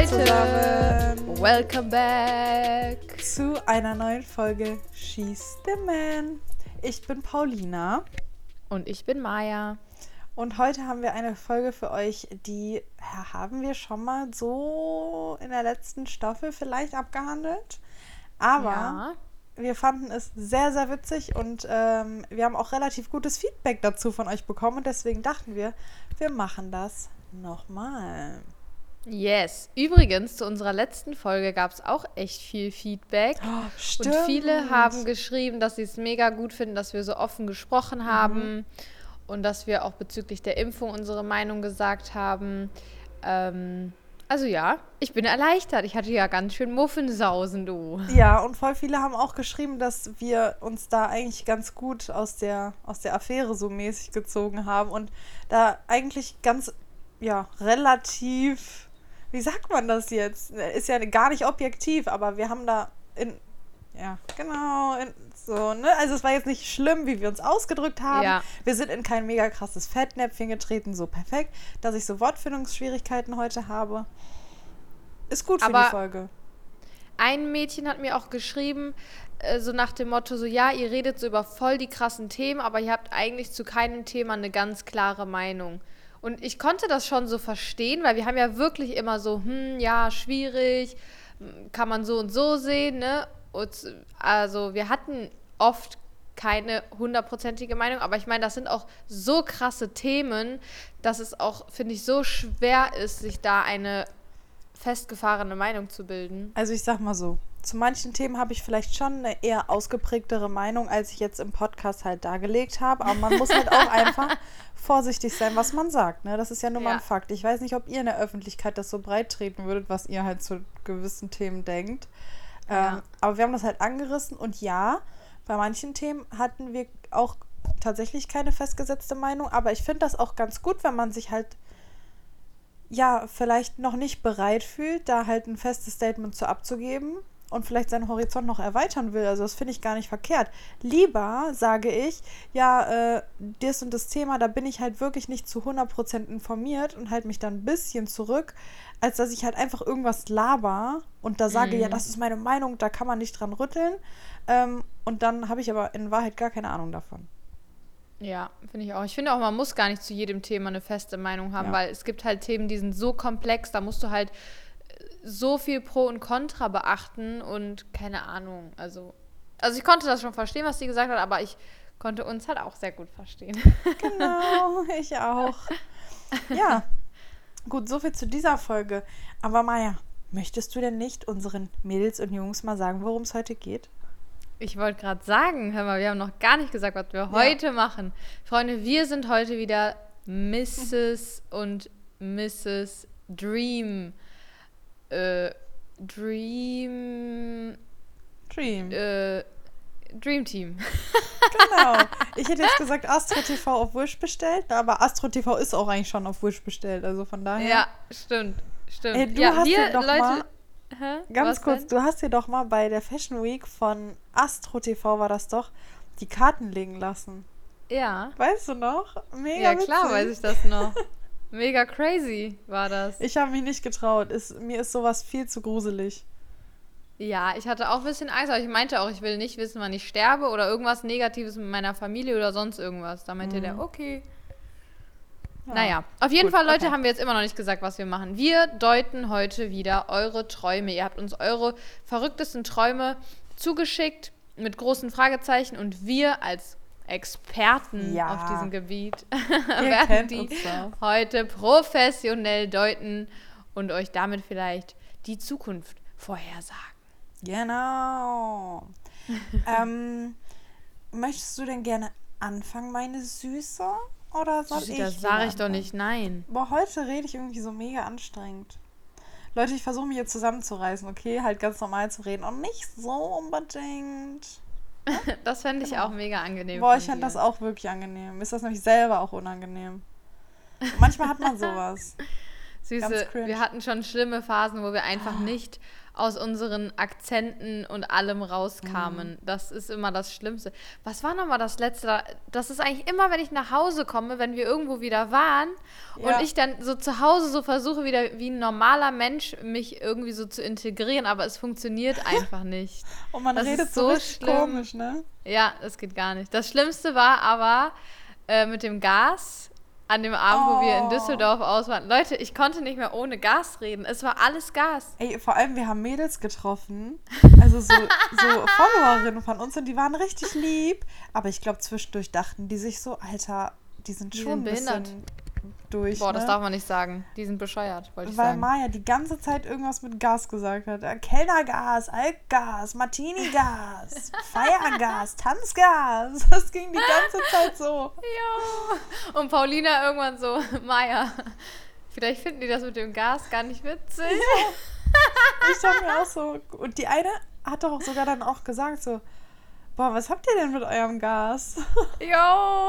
Leute, zusammen. welcome back zu einer neuen Folge She's the Man. Ich bin Paulina. Und ich bin Maya. Und heute haben wir eine Folge für euch, die haben wir schon mal so in der letzten Staffel vielleicht abgehandelt. Aber ja. wir fanden es sehr, sehr witzig und ähm, wir haben auch relativ gutes Feedback dazu von euch bekommen. Und deswegen dachten wir, wir machen das nochmal. Yes. Übrigens, zu unserer letzten Folge gab es auch echt viel Feedback. Oh, stimmt. Und viele haben geschrieben, dass sie es mega gut finden, dass wir so offen gesprochen haben mhm. und dass wir auch bezüglich der Impfung unsere Meinung gesagt haben. Ähm, also ja, ich bin erleichtert. Ich hatte ja ganz schön Muffensausen, du. Ja, und voll viele haben auch geschrieben, dass wir uns da eigentlich ganz gut aus der, aus der Affäre so mäßig gezogen haben und da eigentlich ganz, ja, relativ wie sagt man das jetzt? Ist ja gar nicht objektiv, aber wir haben da in, ja, genau, in, so, ne? Also es war jetzt nicht schlimm, wie wir uns ausgedrückt haben. Ja. Wir sind in kein mega krasses Fettnäpfchen getreten, so perfekt, dass ich so Wortfindungsschwierigkeiten heute habe. Ist gut für aber die Folge. Ein Mädchen hat mir auch geschrieben, äh, so nach dem Motto, so ja, ihr redet so über voll die krassen Themen, aber ihr habt eigentlich zu keinem Thema eine ganz klare Meinung. Und ich konnte das schon so verstehen, weil wir haben ja wirklich immer so, hm, ja, schwierig, kann man so und so sehen, ne? Und also wir hatten oft keine hundertprozentige Meinung, aber ich meine, das sind auch so krasse Themen, dass es auch, finde ich, so schwer ist, sich da eine festgefahrene Meinung zu bilden. Also ich sag mal so, zu manchen Themen habe ich vielleicht schon eine eher ausgeprägtere Meinung, als ich jetzt im Podcast halt dargelegt habe. Aber man muss halt auch einfach vorsichtig sein, was man sagt. Ne? Das ist ja nun mal ja. ein Fakt. Ich weiß nicht, ob ihr in der Öffentlichkeit das so breit treten würdet, was ihr halt zu gewissen Themen denkt. Ja. Ähm, aber wir haben das halt angerissen und ja, bei manchen Themen hatten wir auch tatsächlich keine festgesetzte Meinung. Aber ich finde das auch ganz gut, wenn man sich halt ja, vielleicht noch nicht bereit fühlt, da halt ein festes Statement zu abzugeben und vielleicht seinen Horizont noch erweitern will. Also das finde ich gar nicht verkehrt. Lieber sage ich, ja, äh, das und das Thema, da bin ich halt wirklich nicht zu 100% informiert und halte mich dann ein bisschen zurück, als dass ich halt einfach irgendwas laber und da sage, mhm. ja, das ist meine Meinung, da kann man nicht dran rütteln. Ähm, und dann habe ich aber in Wahrheit gar keine Ahnung davon. Ja, finde ich auch. Ich finde auch, man muss gar nicht zu jedem Thema eine feste Meinung haben, ja. weil es gibt halt Themen, die sind so komplex, da musst du halt so viel Pro und Contra beachten und keine Ahnung. Also, also ich konnte das schon verstehen, was sie gesagt hat, aber ich konnte uns halt auch sehr gut verstehen. Genau, ich auch. Ja, gut, soviel zu dieser Folge. Aber Maja, möchtest du denn nicht unseren Mädels und Jungs mal sagen, worum es heute geht? Ich wollte gerade sagen, hör mal, wir haben noch gar nicht gesagt, was wir ja. heute machen. Freunde, wir sind heute wieder Mrs. und Mrs. Dream äh, Dream. Dream. Äh, Dream Team. genau. Ich hätte jetzt gesagt Astro TV auf Wish bestellt, aber Astro TV ist auch eigentlich schon auf Wish bestellt, also von daher. Ja, stimmt. Stimmt. Ey, du ja, hast wir, doch Leute, mal, Hä? Ganz kurz, denn? du hast dir doch mal bei der Fashion Week von Astro TV war das doch, die Karten legen lassen. Ja. Weißt du noch? Mega Ja, klar witzig. weiß ich das noch. Mega crazy war das. Ich habe mich nicht getraut. Ist, mir ist sowas viel zu gruselig. Ja, ich hatte auch ein bisschen Angst, aber ich meinte auch, ich will nicht wissen, wann ich sterbe oder irgendwas Negatives mit meiner Familie oder sonst irgendwas. Da meinte mhm. der, okay. Ja. Naja, auf jeden Gut, Fall, Leute, okay. haben wir jetzt immer noch nicht gesagt, was wir machen. Wir deuten heute wieder eure Träume. Ihr habt uns eure verrücktesten Träume zugeschickt mit großen Fragezeichen und wir als Experten ja. auf diesem Gebiet werden die heute professionell deuten und euch damit vielleicht die Zukunft vorhersagen. Genau. ähm, möchtest du denn gerne anfangen, meine Süße? Oder soll das ich? Das sage ich doch nicht, nein. Boah, heute rede ich irgendwie so mega anstrengend. Leute, ich versuche mich jetzt zusammenzureißen, okay? Halt ganz normal zu reden und nicht so unbedingt. das fände ich genau. auch mega angenehm. Boah, ich fände das auch wirklich angenehm. Ist das nämlich selber auch unangenehm. manchmal hat man sowas. Süße, wir hatten schon schlimme Phasen, wo wir einfach oh. nicht aus unseren Akzenten und allem rauskamen. Mhm. Das ist immer das Schlimmste. Was war nochmal das letzte? Das ist eigentlich immer, wenn ich nach Hause komme, wenn wir irgendwo wieder waren ja. und ich dann so zu Hause so versuche, wieder wie ein normaler Mensch mich irgendwie so zu integrieren, aber es funktioniert einfach nicht. und man das redet so, so komisch, ne? Ja, es geht gar nicht. Das Schlimmste war aber äh, mit dem Gas an dem Abend, oh. wo wir in oh. Düsseldorf aus waren. Leute, ich konnte nicht mehr ohne Gas reden. Es war alles Gas. Ey, vor allem, wir haben Mädels getroffen. Also so, so Followerinnen von uns und die waren richtig lieb. Aber ich glaube, zwischendurch dachten die sich so, Alter, die sind die schon sind ein bisschen durch. Boah, ne? das darf man nicht sagen. Die sind bescheuert, wollte ich Weil sagen. Weil Maya die ganze Zeit irgendwas mit Gas gesagt hat. Äh, Kellnergas, Alkgas, Martini-Gas, Feiergas, Tanzgas. Das ging die ganze Zeit so. Ja. Und Paulina irgendwann so, Maya, vielleicht finden die das mit dem Gas gar nicht witzig. Ja. Ich dachte mir auch so. Und die eine hat doch sogar dann auch gesagt so, Boah, was habt ihr denn mit eurem Gas? Jo!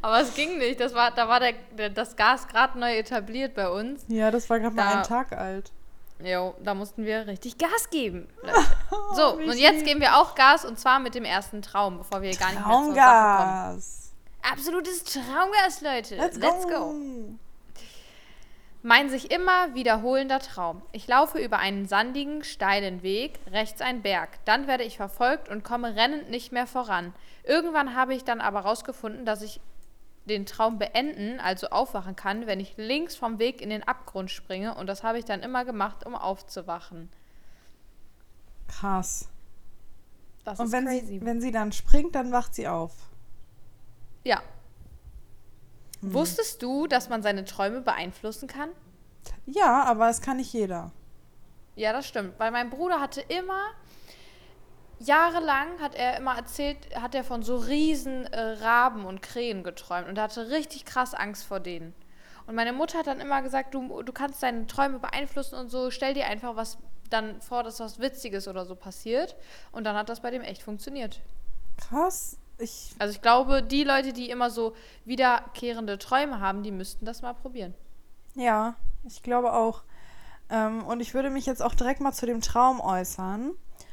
Aber es ging nicht. Das war, da war der, der das Gas gerade neu etabliert bei uns. Ja, das war gerade mal einen Tag alt. Jo, da mussten wir richtig Gas geben. so, und jetzt geben wir auch Gas und zwar mit dem ersten Traum, bevor wir gar nicht mehr zur Sache kommen. Absolutes Traumgas, Leute. Let's, Let's go. Mein sich immer wiederholender Traum. Ich laufe über einen sandigen, steilen Weg, rechts ein Berg. Dann werde ich verfolgt und komme rennend nicht mehr voran. Irgendwann habe ich dann aber herausgefunden, dass ich den Traum beenden, also aufwachen kann, wenn ich links vom Weg in den Abgrund springe. Und das habe ich dann immer gemacht, um aufzuwachen. Krass. Das und wenn crazy. sie, wenn sie dann springt, dann wacht sie auf. Ja, hm. Wusstest du, dass man seine Träume beeinflussen kann? Ja, aber es kann nicht jeder. Ja, das stimmt. Weil mein Bruder hatte immer, jahrelang hat er immer erzählt, hat er von so riesen äh, Raben und Krähen geträumt und er hatte richtig krass Angst vor denen. Und meine Mutter hat dann immer gesagt, du, du kannst deine Träume beeinflussen und so, stell dir einfach was dann vor, dass was Witziges oder so passiert. Und dann hat das bei dem echt funktioniert. Krass. Ich also ich glaube, die Leute, die immer so wiederkehrende Träume haben, die müssten das mal probieren. Ja, ich glaube auch. Ähm, und ich würde mich jetzt auch direkt mal zu dem Traum äußern.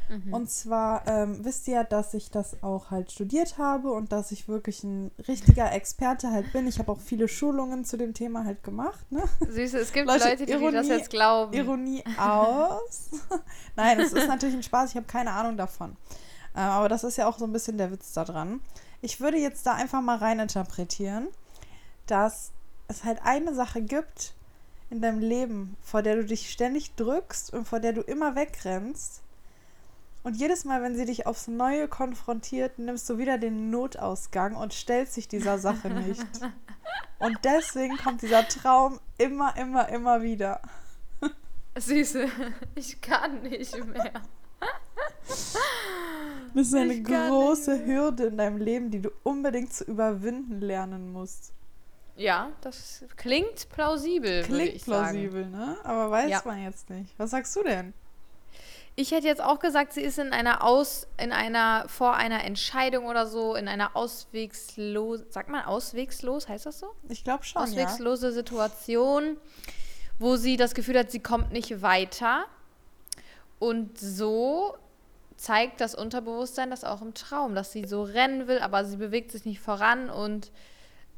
Mhm. Und zwar ähm, wisst ihr ja, dass ich das auch halt studiert habe und dass ich wirklich ein richtiger Experte halt bin. Ich habe auch viele Schulungen zu dem Thema halt gemacht. Ne? Süße, es gibt Leute, Leute die, Ironie, das jetzt glauben. Ironie aus. Nein, es ist natürlich ein Spaß. Ich habe keine Ahnung davon. Äh, aber das ist ja auch so ein bisschen der Witz daran. Ich würde jetzt da einfach mal reininterpretieren, dass es halt eine Sache gibt in deinem Leben, vor der du dich ständig drückst und vor der du immer wegrennst. Und jedes Mal, wenn sie dich aufs Neue konfrontiert, nimmst du wieder den Notausgang und stellst dich dieser Sache nicht. Und deswegen kommt dieser Traum immer, immer, immer wieder. Süße, ich kann nicht mehr. Das ist eine große Hürde in deinem Leben, die du unbedingt zu überwinden lernen musst. Ja, das klingt plausibel. Klingt plausibel, sagen. ne? Aber weiß ja. man jetzt nicht. Was sagst du denn? Ich hätte jetzt auch gesagt, sie ist in einer Aus, in einer, vor einer Entscheidung oder so, in einer auswegslos, sagt man auswegslos, heißt das so? Ich glaube schon. Auswegslose ja. Situation, wo sie das Gefühl hat, sie kommt nicht weiter. Und so zeigt das Unterbewusstsein das auch im Traum, dass sie so rennen will, aber sie bewegt sich nicht voran und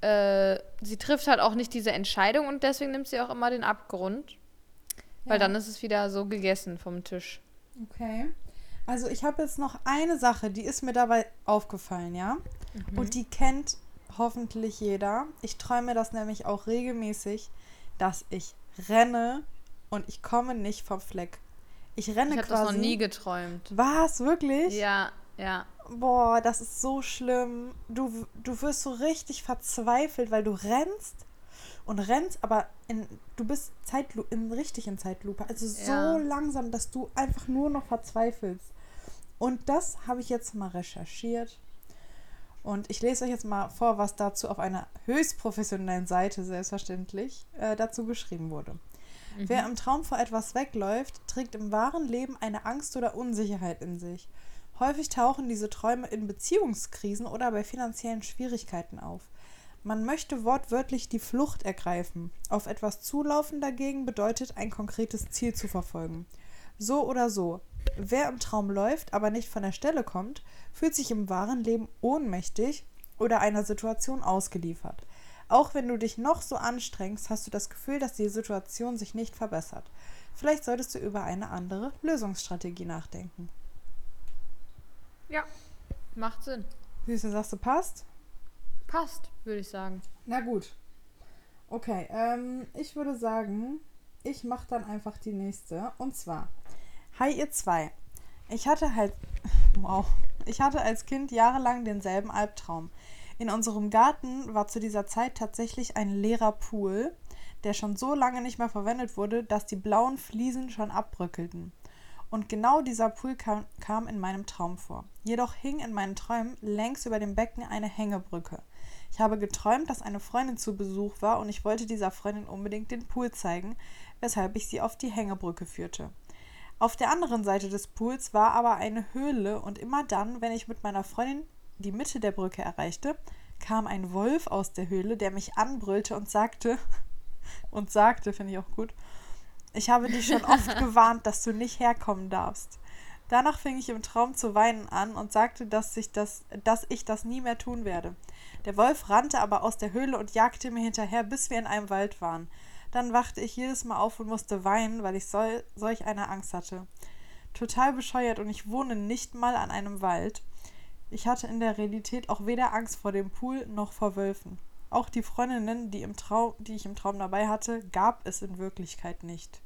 äh, sie trifft halt auch nicht diese Entscheidung und deswegen nimmt sie auch immer den Abgrund. Weil ja. dann ist es wieder so gegessen vom Tisch. Okay. Also ich habe jetzt noch eine Sache, die ist mir dabei aufgefallen, ja? Mhm. Und die kennt hoffentlich jeder. Ich träume das nämlich auch regelmäßig, dass ich renne und ich komme nicht vom Fleck. Ich renne ich quasi. Ich habe das noch nie geträumt. Was? Wirklich? Ja, ja. Boah, das ist so schlimm. Du, du wirst so richtig verzweifelt, weil du rennst und rennst, aber in, du bist Zeitlu in, richtig in Zeitlupe. Also so ja. langsam, dass du einfach nur noch verzweifelst. Und das habe ich jetzt mal recherchiert. Und ich lese euch jetzt mal vor, was dazu auf einer höchst professionellen Seite selbstverständlich äh, dazu geschrieben wurde. Mhm. Wer im Traum vor etwas wegläuft, trägt im wahren Leben eine Angst oder Unsicherheit in sich. Häufig tauchen diese Träume in Beziehungskrisen oder bei finanziellen Schwierigkeiten auf. Man möchte wortwörtlich die Flucht ergreifen. Auf etwas zulaufen dagegen bedeutet, ein konkretes Ziel zu verfolgen. So oder so, wer im Traum läuft, aber nicht von der Stelle kommt, fühlt sich im wahren Leben ohnmächtig oder einer Situation ausgeliefert. Auch wenn du dich noch so anstrengst, hast du das Gefühl, dass die Situation sich nicht verbessert. Vielleicht solltest du über eine andere Lösungsstrategie nachdenken. Ja, macht Sinn. Du, sagst du, passt? Passt, würde ich sagen. Na gut. Okay, ähm, ich würde sagen, ich mache dann einfach die nächste. Und zwar, hi ihr zwei. Ich hatte halt, wow, ich hatte als Kind jahrelang denselben Albtraum. In unserem Garten war zu dieser Zeit tatsächlich ein leerer Pool, der schon so lange nicht mehr verwendet wurde, dass die blauen Fliesen schon abbröckelten. Und genau dieser Pool kam, kam, in meinem Traum vor. Jedoch hing in meinen Träumen längs über dem Becken eine Hängebrücke. Ich habe geträumt, dass eine Freundin zu Besuch war und ich wollte dieser Freundin unbedingt den Pool zeigen, weshalb ich sie auf die Hängebrücke führte. Auf der anderen Seite des Pools war aber eine Höhle und immer dann, wenn ich mit meiner Freundin die Mitte der Brücke erreichte, kam ein Wolf aus der Höhle, der mich anbrüllte und sagte, und sagte, finde ich auch gut, ich habe dich schon oft gewarnt, dass du nicht herkommen darfst. Danach fing ich im Traum zu weinen an und sagte, dass ich das, dass ich das nie mehr tun werde. Der Wolf rannte aber aus der Höhle und jagte mir hinterher, bis wir in einem Wald waren. Dann wachte ich jedes Mal auf und musste weinen, weil ich sol solch eine Angst hatte. Total bescheuert und ich wohne nicht mal an einem Wald. Ich hatte in der Realität auch weder Angst vor dem Pool noch vor Wölfen. Auch die Freundinnen, die, im Traum, die ich im Traum dabei hatte, gab es in Wirklichkeit nicht.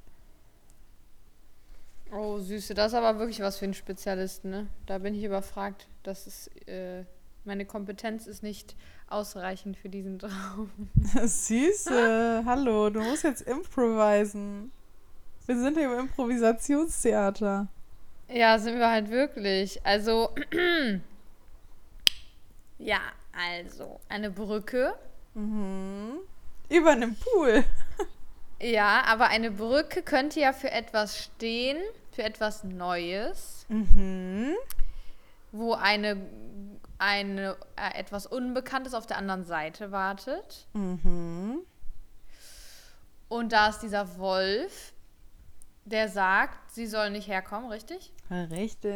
Oh, Süße, das ist aber wirklich was für einen Spezialisten, ne? Da bin ich überfragt. Das ist, äh, meine Kompetenz ist nicht ausreichend für diesen Traum. Süße, hallo, du musst jetzt improvisen. Wir sind hier im Improvisationstheater. Ja, sind wir halt wirklich. Also, Ja, also eine Brücke. Mhm. Über einem Pool. ja, aber eine Brücke könnte ja für etwas stehen, für etwas Neues. Mhm. Wo eine, eine äh, etwas Unbekanntes auf der anderen Seite wartet. Mhm. Und da ist dieser Wolf, der sagt, sie soll nicht herkommen, richtig? Richtig.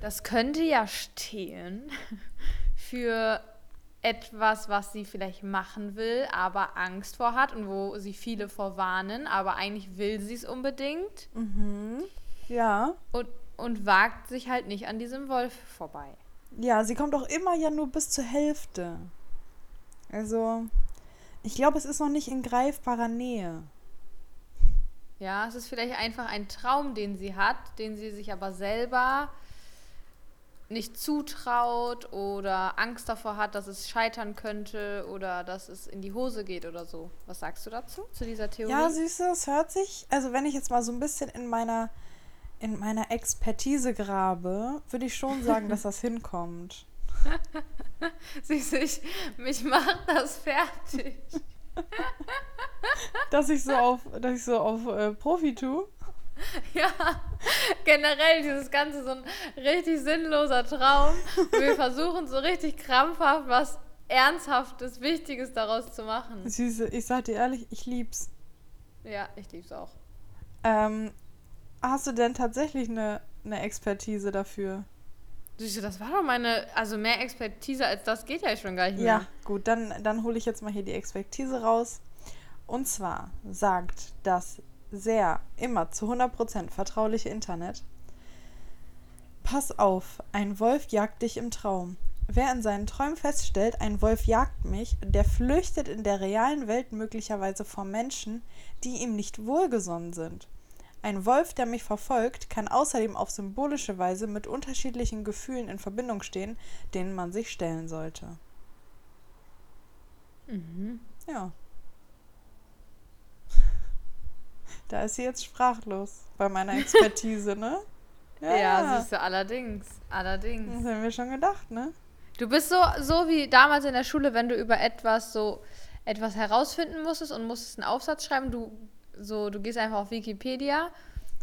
Das könnte ja stehen für etwas, was sie vielleicht machen will, aber Angst vor hat und wo sie viele vorwarnen, aber eigentlich will sie es unbedingt. Mhm. Ja. Und, und wagt sich halt nicht an diesem Wolf vorbei. Ja, sie kommt auch immer ja nur bis zur Hälfte. Also, ich glaube, es ist noch nicht in greifbarer Nähe. Ja, es ist vielleicht einfach ein Traum, den sie hat, den sie sich aber selber nicht zutraut oder Angst davor hat, dass es scheitern könnte oder dass es in die Hose geht oder so. Was sagst du dazu, zu dieser Theorie? Ja, süße, es hört sich, also wenn ich jetzt mal so ein bisschen in meiner, in meiner Expertise grabe, würde ich schon sagen, dass das hinkommt. Süße, ich, mich macht das fertig. dass ich so auf, dass ich so auf äh, Profi tue? Ja, generell dieses Ganze so ein richtig sinnloser Traum. Wir versuchen so richtig krampfhaft was Ernsthaftes, Wichtiges daraus zu machen. Süße, ich sag dir ehrlich, ich lieb's. Ja, ich lieb's auch. Ähm, hast du denn tatsächlich eine, eine Expertise dafür? Süße, das war doch meine, also mehr Expertise als das geht ja schon gar nicht mehr. Ja, gut, dann, dann hole ich jetzt mal hier die Expertise raus. Und zwar sagt das sehr, immer zu 100% vertrauliche Internet. Pass auf, ein Wolf jagt dich im Traum. Wer in seinen Träumen feststellt, ein Wolf jagt mich, der flüchtet in der realen Welt möglicherweise vor Menschen, die ihm nicht wohlgesonnen sind. Ein Wolf, der mich verfolgt, kann außerdem auf symbolische Weise mit unterschiedlichen Gefühlen in Verbindung stehen, denen man sich stellen sollte. Mhm. Ja. Da ist sie jetzt sprachlos bei meiner Expertise, ne? Ja, ja siehst du, allerdings. Allerdings. Das haben wir schon gedacht, ne? Du bist so, so wie damals in der Schule, wenn du über etwas so etwas herausfinden musstest und musstest einen Aufsatz schreiben, du so, du gehst einfach auf Wikipedia,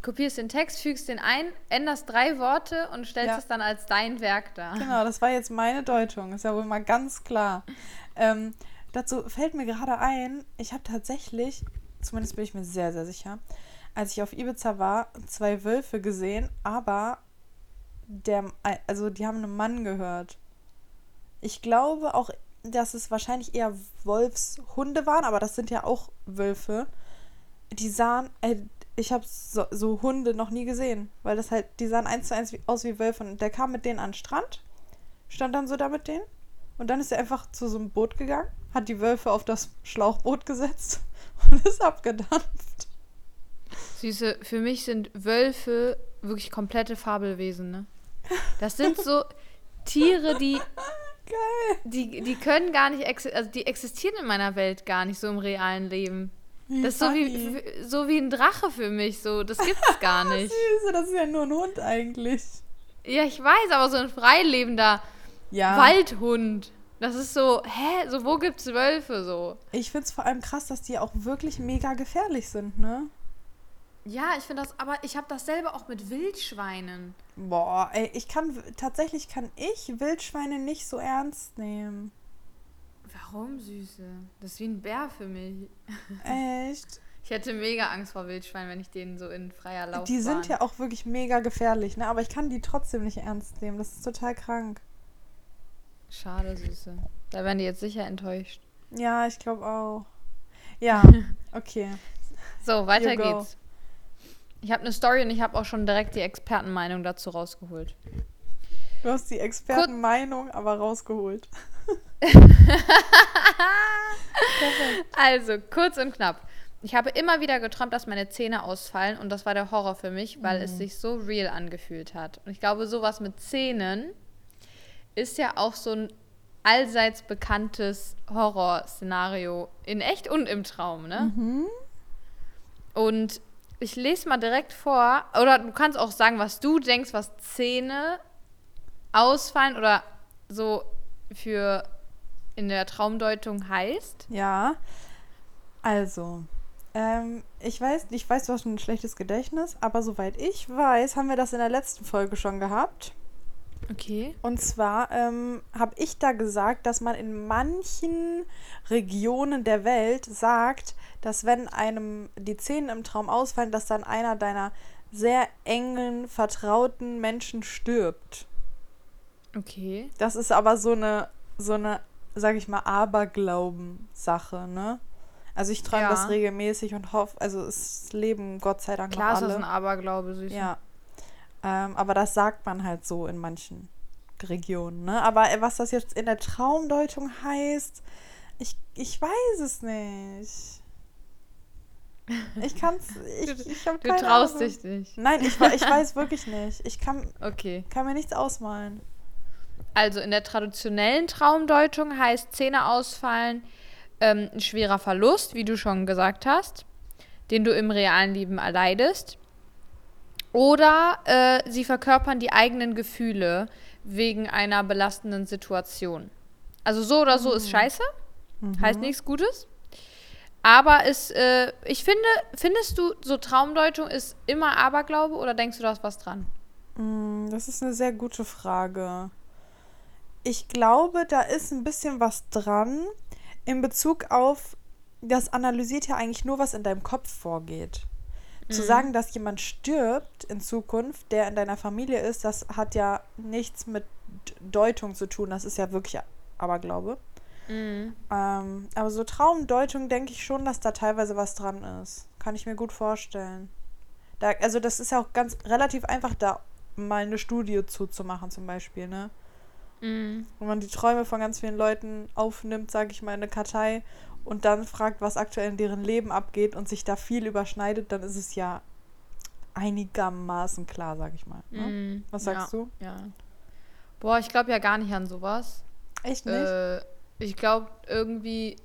kopierst den Text, fügst den ein, änderst drei Worte und stellst ja. es dann als dein Werk dar. Genau, das war jetzt meine Deutung, ist ja wohl mal ganz klar. Ähm, dazu fällt mir gerade ein, ich habe tatsächlich zumindest bin ich mir sehr, sehr sicher, als ich auf Ibiza war, zwei Wölfe gesehen, aber der, also die haben einen Mann gehört. Ich glaube auch, dass es wahrscheinlich eher Wolfshunde waren, aber das sind ja auch Wölfe. Die sahen, ey, ich habe so, so, Hunde noch nie gesehen, weil das halt, die sahen eins zu eins wie, aus wie Wölfe. Und der kam mit denen an den Strand, stand dann so da mit denen. Und dann ist er einfach zu so einem Boot gegangen, hat die Wölfe auf das Schlauchboot gesetzt und ist abgedampft. Süße, für mich sind Wölfe wirklich komplette Fabelwesen, ne? Das sind so Tiere, die. Geil. Die, die können gar nicht, also die existieren in meiner Welt gar nicht so im realen Leben. Das ist so wie, so wie ein Drache für mich, so. Das gibt's gar nicht. Süße, das ist ja nur ein Hund eigentlich. Ja, ich weiß, aber so ein freilebender ja. Waldhund. Das ist so, hä? So, wo gibt's Wölfe so? Ich find's vor allem krass, dass die auch wirklich mega gefährlich sind, ne? Ja, ich finde das, aber ich habe dasselbe auch mit Wildschweinen. Boah, ey, ich kann, tatsächlich kann ich Wildschweine nicht so ernst nehmen. Warum, Süße? Das ist wie ein Bär für mich. Echt? Ich hätte mega Angst vor Wildschweinen, wenn ich denen so in freier Lauf Die sind ja auch wirklich mega gefährlich, ne? Aber ich kann die trotzdem nicht ernst nehmen. Das ist total krank. Schade, Süße. Da werden die jetzt sicher enttäuscht. Ja, ich glaube auch. Ja, okay. so, weiter geht's. Ich habe eine Story und ich habe auch schon direkt die Expertenmeinung dazu rausgeholt. Du hast die Expertenmeinung aber rausgeholt. also, kurz und knapp. Ich habe immer wieder geträumt, dass meine Zähne ausfallen und das war der Horror für mich, weil mhm. es sich so real angefühlt hat. Und ich glaube, sowas mit Zähnen ist ja auch so ein allseits bekanntes Horrorszenario in echt und im Traum, ne? Mhm. Und ich lese mal direkt vor, oder du kannst auch sagen, was du denkst, was Zähne ausfallen oder so für in der Traumdeutung heißt. Ja. Also, ähm, ich weiß, ich weiß, du hast ein schlechtes Gedächtnis, aber soweit ich weiß, haben wir das in der letzten Folge schon gehabt. Okay. Und zwar ähm, habe ich da gesagt, dass man in manchen Regionen der Welt sagt, dass wenn einem die Zähne im Traum ausfallen, dass dann einer deiner sehr engen, vertrauten Menschen stirbt. Okay. Das ist aber so eine, so eine, sag ich mal, Aberglauben-Sache, ne? Also ich träume ja. das regelmäßig und hoffe, also es leben Gott sei Dank Klar noch alle. Klar ist das ein Aberglaube, süß. Ja. Ähm, aber das sagt man halt so in manchen Regionen, ne? Aber was das jetzt in der Traumdeutung heißt, ich, ich weiß es nicht. Ich kann's. Ich, du, ich hab du traust Ahnung. dich nicht. Nein, ich, ich weiß wirklich nicht. Ich kann, okay. kann mir nichts ausmalen. Also in der traditionellen Traumdeutung heißt Zähne ausfallen ähm, ein schwerer Verlust, wie du schon gesagt hast, den du im realen Leben erleidest. Oder äh, sie verkörpern die eigenen Gefühle wegen einer belastenden Situation. Also so oder so mhm. ist scheiße. Mhm. Heißt nichts Gutes. Aber ist, äh, ich finde, findest du, so Traumdeutung ist immer Aberglaube oder denkst du, da ist was dran? Mm, das ist eine sehr gute Frage. Ich glaube, da ist ein bisschen was dran in Bezug auf, das analysiert ja eigentlich nur, was in deinem Kopf vorgeht. Mhm. Zu sagen, dass jemand stirbt in Zukunft, der in deiner Familie ist, das hat ja nichts mit Deutung zu tun. Das ist ja wirklich Aberglaube. Mhm. Ähm, aber so Traumdeutung denke ich schon, dass da teilweise was dran ist. Kann ich mir gut vorstellen. Da, also das ist ja auch ganz relativ einfach, da mal eine Studie zuzumachen zum Beispiel, ne? Mhm. Wo man die Träume von ganz vielen Leuten aufnimmt, sage ich mal, in eine Kartei und dann fragt, was aktuell in deren Leben abgeht und sich da viel überschneidet, dann ist es ja einigermaßen klar, sag ich mal. Ne? Mhm. Was sagst ja, du? Ja. Boah, ich glaube ja gar nicht an sowas. Echt nicht? Äh, ich glaube irgendwie,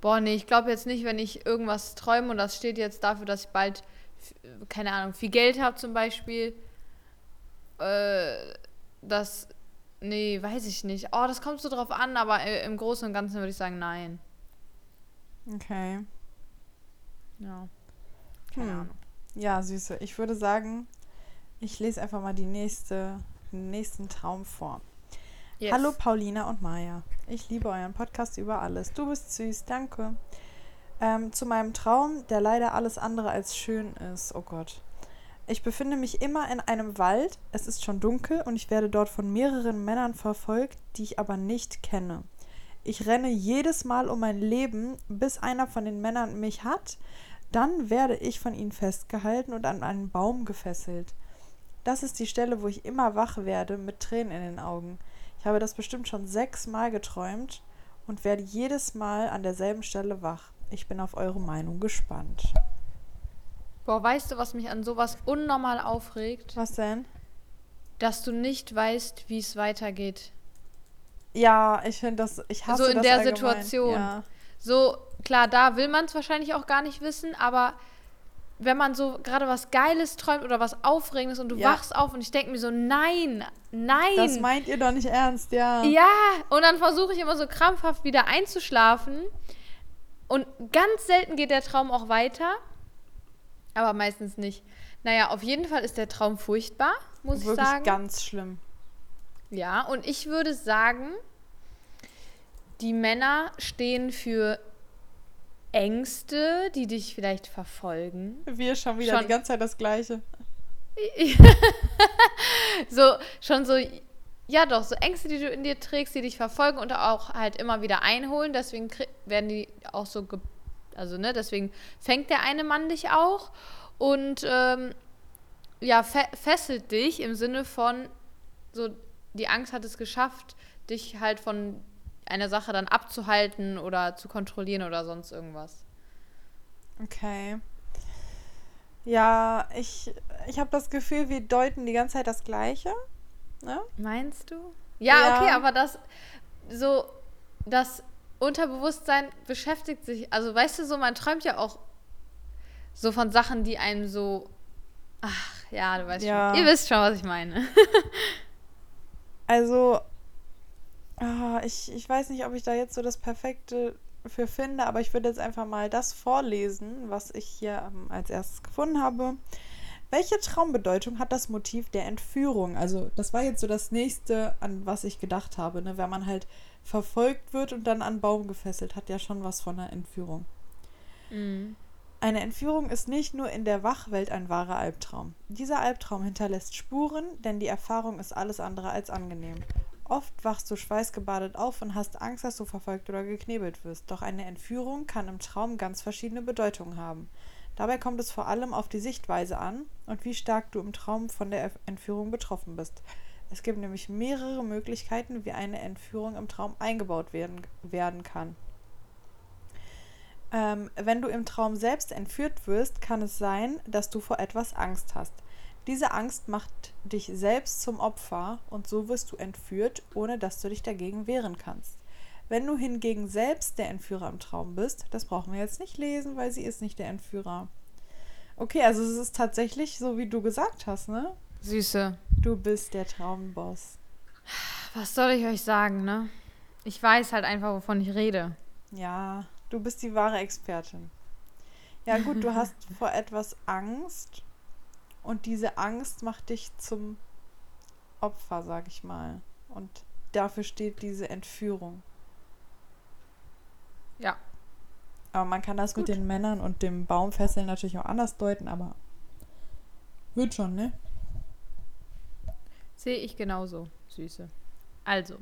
boah, nee, ich glaube jetzt nicht, wenn ich irgendwas träume und das steht jetzt dafür, dass ich bald, keine Ahnung, viel Geld habe zum Beispiel, äh, das, nee, weiß ich nicht. Oh, das kommt so drauf an, aber im Großen und Ganzen würde ich sagen, nein. Okay. Ja. Keine hm. Ahnung. Ja, Süße. Ich würde sagen, ich lese einfach mal die nächste, den nächsten Traum vor. Yes. Hallo Paulina und Maja. Ich liebe euren Podcast über alles. Du bist süß, danke. Ähm, zu meinem Traum, der leider alles andere als schön ist. Oh Gott. Ich befinde mich immer in einem Wald, es ist schon dunkel und ich werde dort von mehreren Männern verfolgt, die ich aber nicht kenne. Ich renne jedes Mal um mein Leben, bis einer von den Männern mich hat, dann werde ich von ihnen festgehalten und an einen Baum gefesselt. Das ist die Stelle, wo ich immer wach werde, mit Tränen in den Augen. Ich habe das bestimmt schon sechsmal geträumt und werde jedes Mal an derselben Stelle wach. Ich bin auf eure Meinung gespannt. Boah, weißt du, was mich an sowas unnormal aufregt? Was denn? Dass du nicht weißt, wie es weitergeht. Ja, ich finde das, ich hasse So in das der allgemein. Situation. Ja. So, klar, da will man es wahrscheinlich auch gar nicht wissen, aber wenn man so gerade was Geiles träumt oder was Aufregendes und du Ja. wachst auf und ich denke mir so, nein, nein. Das meint ihr doch nicht ernst, ja. ja, und dann versuche ich immer so krampfhaft wieder einzuschlafen. Und ganz selten geht der Traum auch weiter, aber meistens nicht. Naja, auf jeden Fall ist der Traum furchtbar, muss ich Wirklich sagen. ganz schlimm. Ja, und ich würde sagen, die Männer stehen für Ängste, die dich vielleicht verfolgen. Wir schon wieder Schon. die ganze Zeit das Gleiche. So, schon so, ja doch, so Ängste, die du in dir trägst, die dich verfolgen und auch halt immer wieder einholen. Deswegen werden die auch so, also ne, deswegen fängt der eine Mann dich auch und ähm, ja, fe fesselt dich im Sinne von, so, die Angst hat es geschafft, dich halt von einer Sache dann abzuhalten oder zu kontrollieren oder sonst irgendwas. Okay. Ja, ich, ich habe das Gefühl, wir deuten die ganze Zeit das Gleiche. Ne? Meinst du? Ja, Ja. okay, aber das so das Unterbewusstsein beschäftigt sich, also weißt du so, man träumt ja auch so von Sachen, die einem so ach, ja, du weißt Ja. schon. Ihr wisst schon, was ich meine. Also, ah, ich, ich weiß nicht, ob ich da jetzt so das Perfekte für finde, aber ich würde jetzt einfach mal das vorlesen, was ich hier ähm, als erstes gefunden habe. Welche Traumbedeutung hat das Motiv der Entführung? Also, das war jetzt so das nächste, an was ich gedacht habe, ne? wenn man halt verfolgt wird und dann an Baum gefesselt, hat ja schon was von einer Entführung. Mhm. Eine Entführung ist nicht nur in der Wachwelt ein wahrer Albtraum. Dieser Albtraum hinterlässt Spuren, denn die Erfahrung ist alles andere als angenehm. Oft wachst du schweißgebadet auf und hast Angst, dass du verfolgt oder geknebelt wirst. Doch eine Entführung kann im Traum ganz verschiedene Bedeutungen haben. Dabei kommt es vor allem auf die Sichtweise an und wie stark du im Traum von der Entführung betroffen bist. Es gibt nämlich mehrere Möglichkeiten, wie eine Entführung im Traum eingebaut werden, werden kann. Ähm, wenn du im Traum selbst entführt wirst, kann es sein, dass du vor etwas Angst hast. Diese Angst macht dich selbst zum Opfer und so wirst du entführt, ohne dass du dich dagegen wehren kannst. Wenn du hingegen selbst der Entführer im Traum bist, das brauchen wir jetzt nicht lesen, weil sie ist nicht der Entführer. Okay, also es ist tatsächlich so, wie du gesagt hast, ne? Süße. Du bist der Traumboss. Was soll ich euch sagen, ne? Ich weiß halt einfach, wovon ich rede. Ja, du bist die wahre Expertin. Ja gut, du hast vor etwas Angst und diese Angst macht dich zum Opfer, sag ich mal. Und dafür steht diese Entführung. Ja. Aber man kann das mit Gut. den Männern und dem Baumfesseln natürlich auch anders deuten, aber wird schon, ne? Sehe ich genauso, Süße. Also,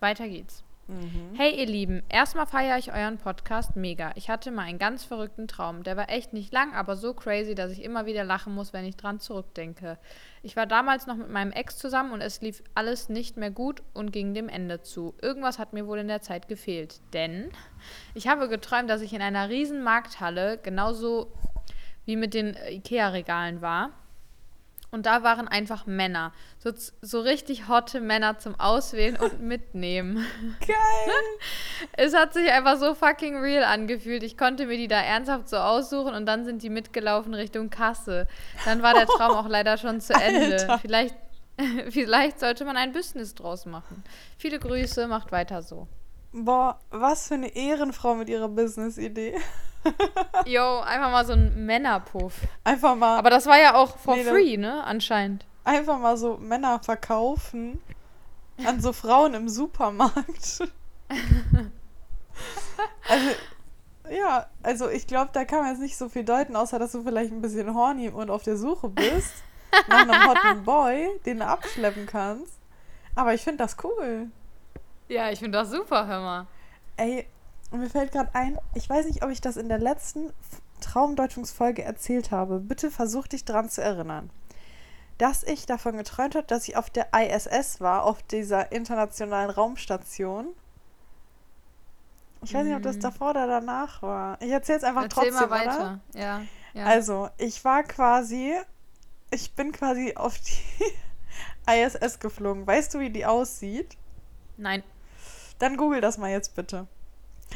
weiter geht's. Mhm. Hey ihr Lieben, erstmal feiere ich euren Podcast mega. Ich hatte mal einen ganz verrückten Traum. Der war echt nicht lang, aber so crazy, dass ich immer wieder lachen muss, wenn ich dran zurückdenke. Ich war damals noch mit meinem Ex zusammen und es lief alles nicht mehr gut und ging dem Ende zu. Irgendwas hat mir wohl in der Zeit gefehlt. Denn ich habe geträumt, dass ich in einer riesen Markthalle, genauso wie mit den äh, Ikea-Regalen war. Und da waren einfach Männer. So, so richtig hotte Männer zum Auswählen und Mitnehmen. Geil! Es hat sich einfach so fucking real angefühlt. Ich konnte mir die da ernsthaft so aussuchen und dann sind die mitgelaufen Richtung Kasse. Dann war der Traum auch leider schon zu Ende. Alter. Vielleicht, vielleicht sollte man ein Business draus machen. Viele Grüße, macht weiter so. Boah, was für eine Ehrenfrau mit ihrer Business-Idee. Yo, einfach mal so ein Männerpuff. Einfach mal, Aber das war ja auch for Nee, free, ne? Anscheinend. einfach mal so Männer verkaufen an so Frauen im Supermarkt. also, Ja, also ich glaube, da kann man jetzt nicht so viel deuten, außer dass du vielleicht ein bisschen horny und auf der Suche bist nach einem hotten Boy, den du abschleppen kannst. Aber ich finde das cool. Ja, ich finde das super, hör mal. Ey, mir fällt gerade ein, ich weiß nicht, ob ich das in der letzten Traumdeutungsfolge erzählt habe. Bitte versuch dich dran zu erinnern. Dass ich davon geträumt habe, dass ich auf der ISS war, auf dieser internationalen Raumstation. Ich weiß nicht, ob das mhm. davor oder danach war. Ich erzähle es einfach Erzähl trotzdem, mal weiter. Oder? Ja, ja. Also, ich war quasi, ich bin quasi auf die ISS geflogen. Weißt du, wie die aussieht? Nein. Dann google das mal jetzt bitte.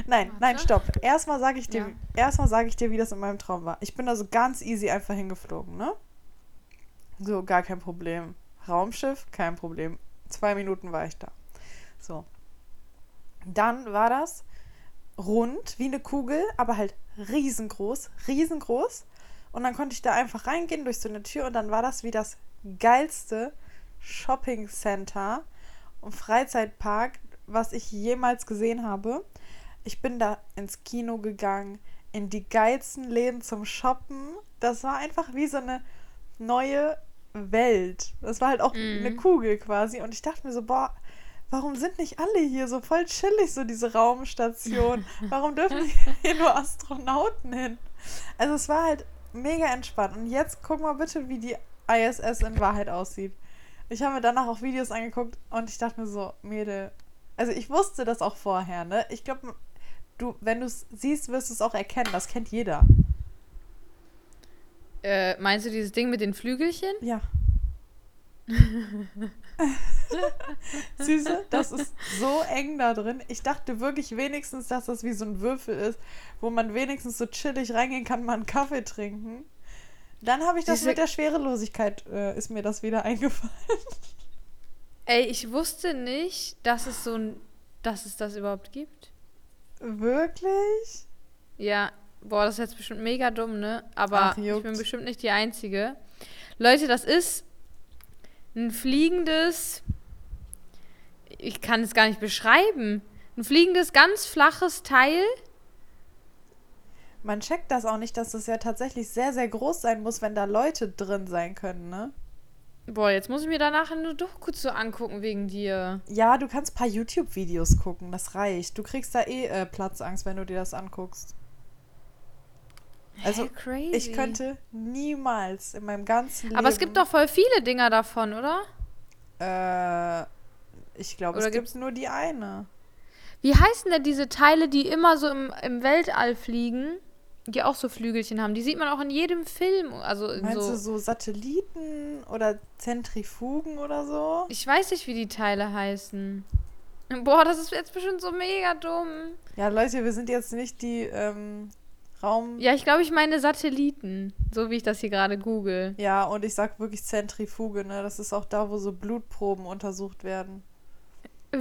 Nein, Warte. nein, stopp. Erstmal sage ich dir, ja. erstmal sage ich dir, wie das in meinem Traum war. Ich bin also ganz easy einfach hingeflogen, ne? So, gar kein Problem. Raumschiff, kein Problem. Zwei Minuten war ich da. So. Dann war das rund wie eine Kugel, aber halt riesengroß, riesengroß. Und dann konnte ich da einfach reingehen durch so eine Tür und dann war das wie das geilste Shopping Center und Freizeitpark, was ich jemals gesehen habe. Ich bin da ins Kino gegangen, in die geilsten Läden zum Shoppen. Das war einfach wie so eine neue Welt. Das war halt auch mhm. eine Kugel quasi. Und ich dachte mir so, boah, warum sind nicht alle hier so voll chillig, so diese Raumstation? Warum dürfen hier nur Astronauten hin? Also es war halt mega entspannt. Und jetzt guck mal bitte, wie die ISS in Wahrheit aussieht. Ich habe mir danach auch Videos angeguckt und ich dachte mir so, Mädel, also ich wusste das auch vorher, ne? Ich glaube, du, wenn du es siehst, wirst du es auch erkennen. Das kennt jeder. Äh, meinst du dieses Ding mit den Flügelchen? Ja. Süße, das ist so eng da drin. Ich dachte wirklich wenigstens, dass das wie so ein Würfel ist, wo man wenigstens so chillig reingehen kann, mal einen Kaffee trinken. Dann habe ich das Diese mit der Schwerelosigkeit, äh, ist mir das wieder eingefallen. Ey, ich wusste nicht, dass es so ein, dass es das überhaupt gibt. Wirklich? Ja, boah, das ist jetzt bestimmt mega dumm, ne? Aber Ach, ich bin bestimmt nicht die Einzige. Leute, das ist ein fliegendes. Ich kann es gar nicht beschreiben. Ein fliegendes, ganz flaches Teil. Man checkt das auch nicht, dass das ja tatsächlich sehr, sehr groß sein muss, wenn da Leute drin sein können, ne? Boah, jetzt muss ich mir danach eine Doku zu angucken wegen dir. Ja, du kannst ein paar YouTube-Videos gucken, das reicht. Du kriegst da eh äh, Platzangst, wenn du dir das anguckst. Also, hey, ich könnte niemals in meinem ganzen Leben. Aber es gibt doch voll viele Dinger davon, oder? Äh, ich glaube, es gibt nur die eine. Wie heißen denn diese Teile, die immer so im, im Weltall fliegen? Die auch so Flügelchen haben. Die sieht man auch in jedem Film. Also Meinst so du so Satelliten oder Zentrifugen oder so? Ich weiß nicht, wie die Teile heißen. Boah, das ist jetzt bestimmt so mega dumm. Ja, Leute, wir sind jetzt nicht die ähm, Raum. Ja, ich glaube, ich meine Satelliten. So wie ich das hier gerade google. Ja, und ich sag wirklich Zentrifuge, ne? Das ist auch da, wo so Blutproben untersucht werden.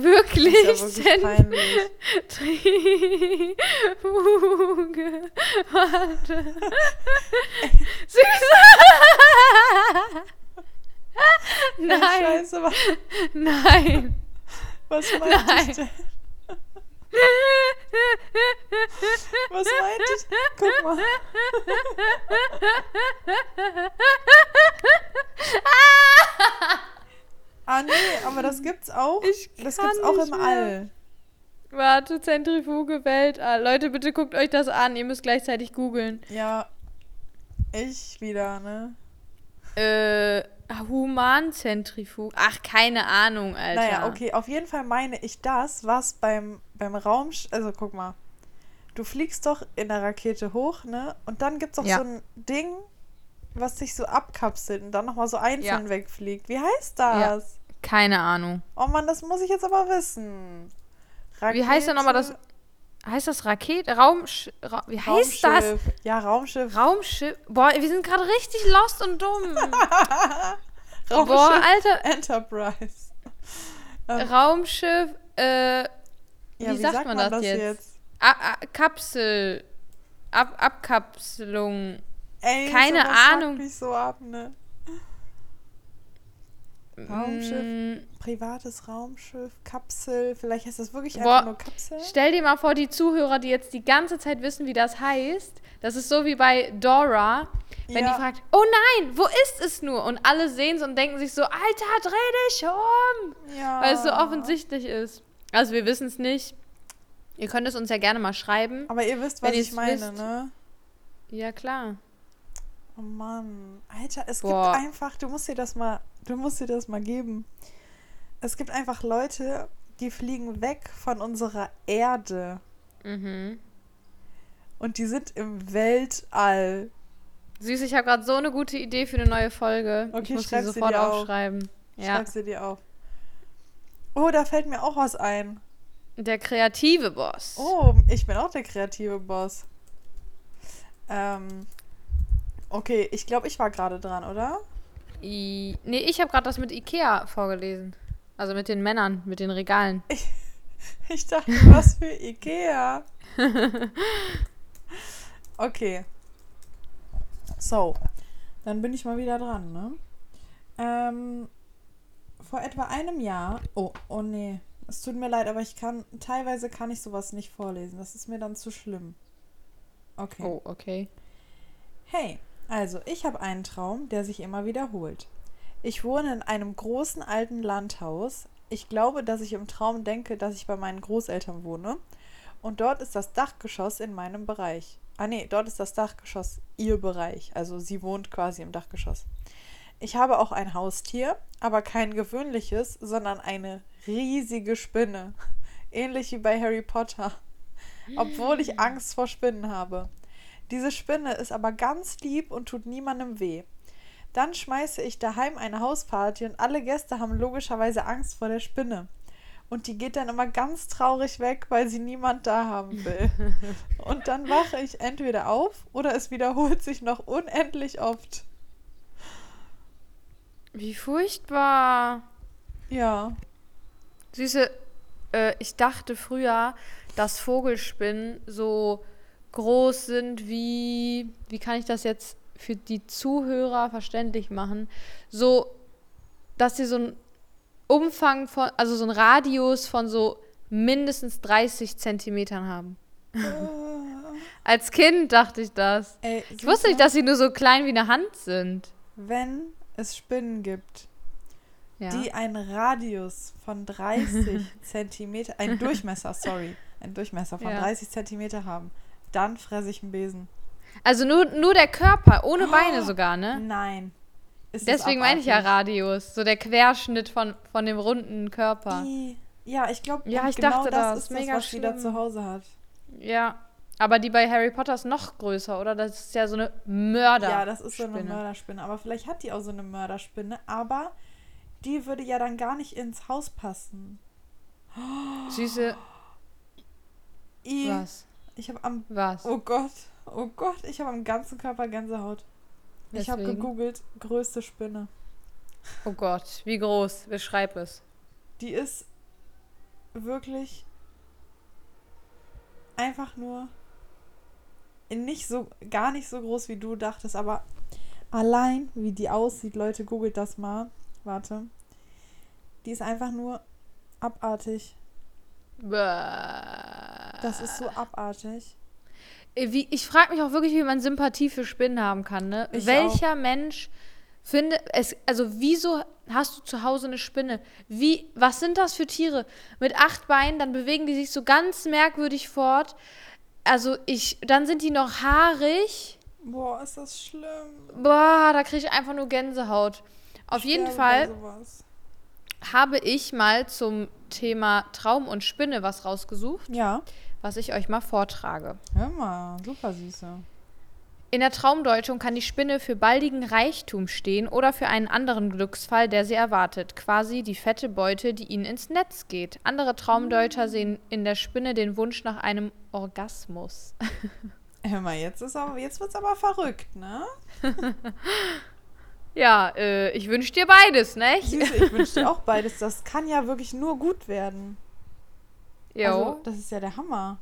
Wirklich? Das ist ja wirklich Trifuge. Warte. Süß. Nein. Scheiße, was? Nein. Was meinte Nein. ich denn? Was meinte ich? Guck mal. Ah, nee, aber das gibt's auch. Ich das gibt's auch im mehr. All. Warte, Zentrifuge, Weltall. Leute, bitte guckt euch das an. Ihr müsst gleichzeitig googeln. Ja. Ich wieder, ne? Äh, Humanzentrifug. Ach, keine Ahnung, Alter. Naja, okay, auf jeden Fall meine ich das, was beim, beim Raum. Also guck mal. Du fliegst doch in der Rakete hoch, ne? Und dann gibt's doch ja. so ein Ding, was sich so abkapselt und dann nochmal so einzeln ja. wegfliegt. Wie heißt das? Ja. Keine Ahnung. Oh Mann, das muss ich jetzt aber wissen. Rakete. Wie heißt denn nochmal das? Heißt das Rakete? Raumsch Ra wie heißt das? Ja, Raumschiff. Raumschiff. Boah, wir sind gerade richtig lost und dumm. Raumschiff Boah, Alter. Enterprise. Ähm. Raumschiff, äh, ja, wie, wie, sagt, sagt man, man, das, jetzt? jetzt? Kapsel. Ab Abkapselung. Ey, Keine Ahnung. Mich so ab, ne? Raumschiff, mm. privates Raumschiff, Kapsel, vielleicht heißt das wirklich Boah, einfach nur Kapsel. Stell dir mal vor, die Zuhörer, die jetzt die ganze Zeit wissen, wie das heißt, das ist so wie bei Dora, wenn ja. die fragt, oh nein, wo ist es nur? Und alle sehen es und denken sich so, Alter, dreh dich um! Ja. Weil es so offensichtlich ist. Also wir wissen es nicht. Ihr könnt es uns ja gerne mal schreiben. Aber ihr wisst, was ich meine, wisst. ne? Ja, klar. Oh Mann. Alter, es Boah. gibt einfach, du musst dir das mal, du musst dir das mal geben. Es gibt einfach Leute, die fliegen weg von unserer Erde. Mhm. Und die sind im Weltall. Süß, ich habe gerade so eine gute Idee für eine neue Folge. Okay, ich muss sie sofort aufschreiben. Ja. Schreib sie dir auf. Oh, da fällt mir auch was ein. Der kreative Boss. Oh, ich bin auch der kreative Boss. Ähm, okay, ich glaube, ich war gerade dran, oder? I nee, ich habe gerade das mit Ikea vorgelesen. Also mit den Männern, mit den Regalen. Ich, ich dachte, was für Ikea. okay. So, dann bin ich mal wieder dran, ne? Ähm, vor etwa einem Jahr. Oh, oh nee. Es tut mir leid, aber ich kann. Teilweise kann ich sowas nicht vorlesen. Das ist mir dann zu schlimm. Okay. Oh, okay. Hey, also ich habe einen Traum, der sich immer wiederholt. Ich wohne in einem großen alten Landhaus. Ich glaube, dass ich im Traum denke, dass ich bei meinen Großeltern wohne. Und dort ist das Dachgeschoss in meinem Bereich. Ah nee, dort ist das Dachgeschoss ihr Bereich. Also sie wohnt quasi im Dachgeschoss. Ich habe auch ein Haustier, aber kein gewöhnliches, sondern eine riesige Spinne. Ähnlich wie bei Harry Potter. Obwohl ich Angst vor Spinnen habe. Diese Spinne ist aber ganz lieb und tut niemandem weh. Dann schmeiße ich daheim eine Hausparty und alle Gäste haben logischerweise Angst vor der Spinne. Und die geht dann immer ganz traurig weg, weil sie niemand da haben will. Und dann wache ich entweder auf oder es wiederholt sich noch unendlich oft. Wie furchtbar. Ja. Süße, äh, ich dachte früher, dass Vogelspinnen so groß sind wie, wie kann ich das jetzt für die Zuhörer verständlich machen? So, dass sie so einen Umfang von, also so einen Radius von so mindestens 30 Zentimetern haben. Als Kind dachte ich das. Ey, ich wusste nicht, dass sie nur so klein wie eine Hand sind. Wenn es Spinnen gibt, ja. die einen Radius von 30 Zentimeter, einen Durchmesser, sorry, einen Durchmesser von ja. 30 Zentimeter haben, dann fresse ich einen Besen. Also nur, nur der Körper, ohne oh, Beine sogar, ne? Nein. Ist Deswegen meine ich ja Radius, so der Querschnitt von, von dem runden Körper. Die, ja, ich glaube, ja, ich genau dachte, das, das ist mega das, was schlimm. da zu Hause hat. Ja, aber die bei Harry Potter ist noch größer, oder? Das ist ja so eine Mörderspinne. Ja, das ist so eine Mörderspinne. Aber vielleicht hat die auch so eine Mörderspinne. Aber die würde ja dann gar nicht ins Haus passen. Süße. I, Was? Ich habe am. Was? Oh Gott. Oh Gott, ich habe am ganzen Körper Gänsehaut. Deswegen? Ich habe gegoogelt, größte Spinne. Oh Gott, wie groß? Beschreib es. Die ist wirklich einfach nur nicht so, gar nicht so groß, wie du dachtest, aber allein, wie die aussieht, Leute, googelt das mal. Warte. Die ist einfach nur abartig. Das ist so abartig. Äh, wie, ich frage mich auch wirklich, wie man Sympathie für Spinnen haben kann, ne? Ich Welcher auch. Mensch findet es, also wieso hast du zu Hause eine Spinne? Wie, was sind das für Tiere? Mit acht Beinen, dann bewegen die sich so ganz merkwürdig fort also ich, dann sind die noch haarig. Boah, ist das schlimm. Boah, da kriege ich einfach nur Gänsehaut. Auf ich jeden Fall habe ich mal zum Thema Traum und Spinne was rausgesucht. Ja. Was ich euch mal vortrage. Hör mal, super süße. In der Traumdeutung kann die Spinne für baldigen Reichtum stehen oder für einen anderen Glücksfall, der sie erwartet, quasi die fette Beute, die ihnen ins Netz geht. Andere Traumdeuter sehen in der Spinne den Wunsch nach einem Orgasmus. Hör mal, jetzt, ist aber, jetzt wird's aber verrückt, ne? ja, äh, ich wünsche dir beides, ne? Süße, ich wünsche dir auch beides. Das kann ja wirklich nur gut werden. Jo. Also, das ist ja der Hammer.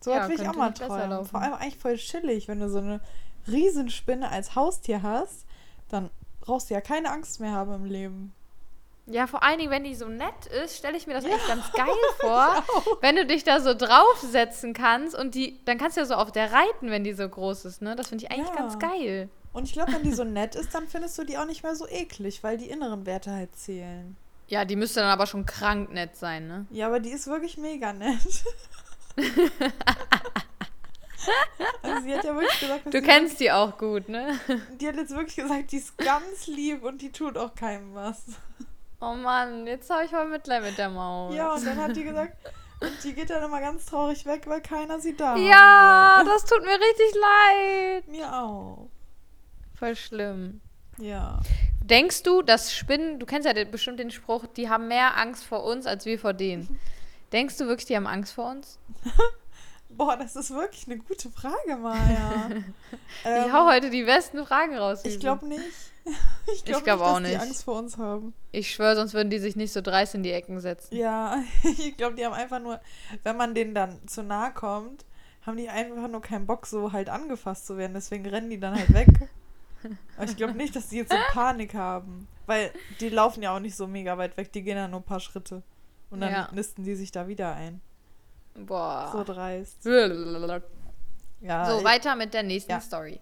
So ja, will ich auch mal träumen. Vor allem eigentlich voll chillig, wenn du so eine Riesenspinne als Haustier hast, dann brauchst du ja keine Angst mehr haben im Leben. Ja, vor allen Dingen, wenn die so nett ist, stelle ich mir das ja, echt ganz geil vor, wenn du dich da so draufsetzen kannst und die, dann kannst du ja so auf der reiten, wenn die so groß ist, ne? Das finde ich eigentlich ja. ganz geil. Und ich glaube, wenn die so nett ist, dann findest du die auch nicht mehr so eklig, weil die inneren Werte halt zählen. Ja, die müsste dann aber schon krank nett sein, ne? Ja, aber die ist wirklich mega nett. also sie hat ja wirklich gesagt, du kennst die auch gut, ne? Die hat jetzt wirklich gesagt, die ist ganz lieb und die tut auch keinem was. Oh Mann, jetzt habe ich mal Mitleid mit der Maus. Ja, und dann hat die gesagt, und die geht dann immer ganz traurig weg, weil keiner sie da Ja, hat. das tut mir richtig leid. Mir auch. Voll schlimm. Ja. Denkst du, dass Spinnen, du kennst ja bestimmt den Spruch, die haben mehr Angst vor uns als wir vor denen. Denkst du wirklich, die haben Angst vor uns? Boah, das ist wirklich eine gute Frage, Maja. ähm, ich hau heute die besten Fragen raus. Ich glaube nicht. ich glaube glaub auch nicht, dass die Angst vor uns haben. Ich schwöre, sonst würden die sich nicht so dreist in die Ecken setzen. Ja, ich glaube, die haben einfach nur, wenn man denen dann zu nahe kommt, haben die einfach nur keinen Bock, so halt angefasst zu werden. Deswegen rennen die dann halt weg. Aber ich glaube nicht, dass die jetzt so Panik haben. Weil die laufen ja auch nicht so mega weit weg, die gehen ja nur ein paar Schritte. Und dann ja. nisten die sich da wieder ein. Boah. So dreist. ja, so, weiter mit der nächsten ja. Story.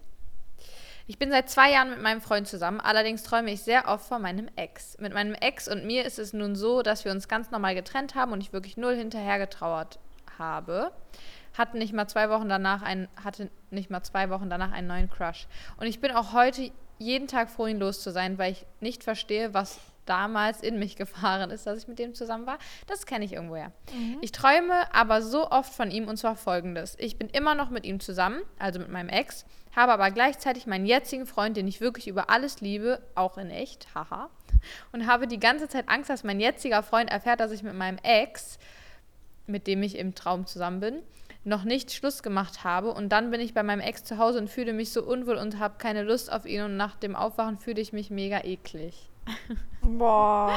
Ich bin seit zwei Jahren mit meinem Freund zusammen, allerdings träume ich sehr oft von meinem Ex. Mit meinem Ex und mir ist es nun so, dass wir uns ganz normal getrennt haben und ich wirklich null hinterher getrauert habe. Hatten nicht mal zwei Wochen danach einen, hatte nicht mal zwei Wochen danach einen neuen Crush. Und ich bin auch heute jeden Tag froh, ihn los zu sein, weil ich nicht verstehe, was damals in mich gefahren ist, dass ich mit dem zusammen war. Das kenne ich irgendwoher. Mhm. Ich träume aber so oft von ihm und zwar folgendes. Ich bin immer noch mit ihm zusammen, also mit meinem Ex, habe aber gleichzeitig meinen jetzigen Freund, den ich wirklich über alles liebe, auch in echt, haha, und habe die ganze Zeit Angst, dass mein jetziger Freund erfährt, dass ich mit meinem Ex, mit dem ich im Traum zusammen bin, noch nicht Schluss gemacht habe und dann bin ich bei meinem Ex zu Hause und fühle mich so unwohl und habe keine Lust auf ihn und nach dem Aufwachen fühle ich mich mega eklig. Boah.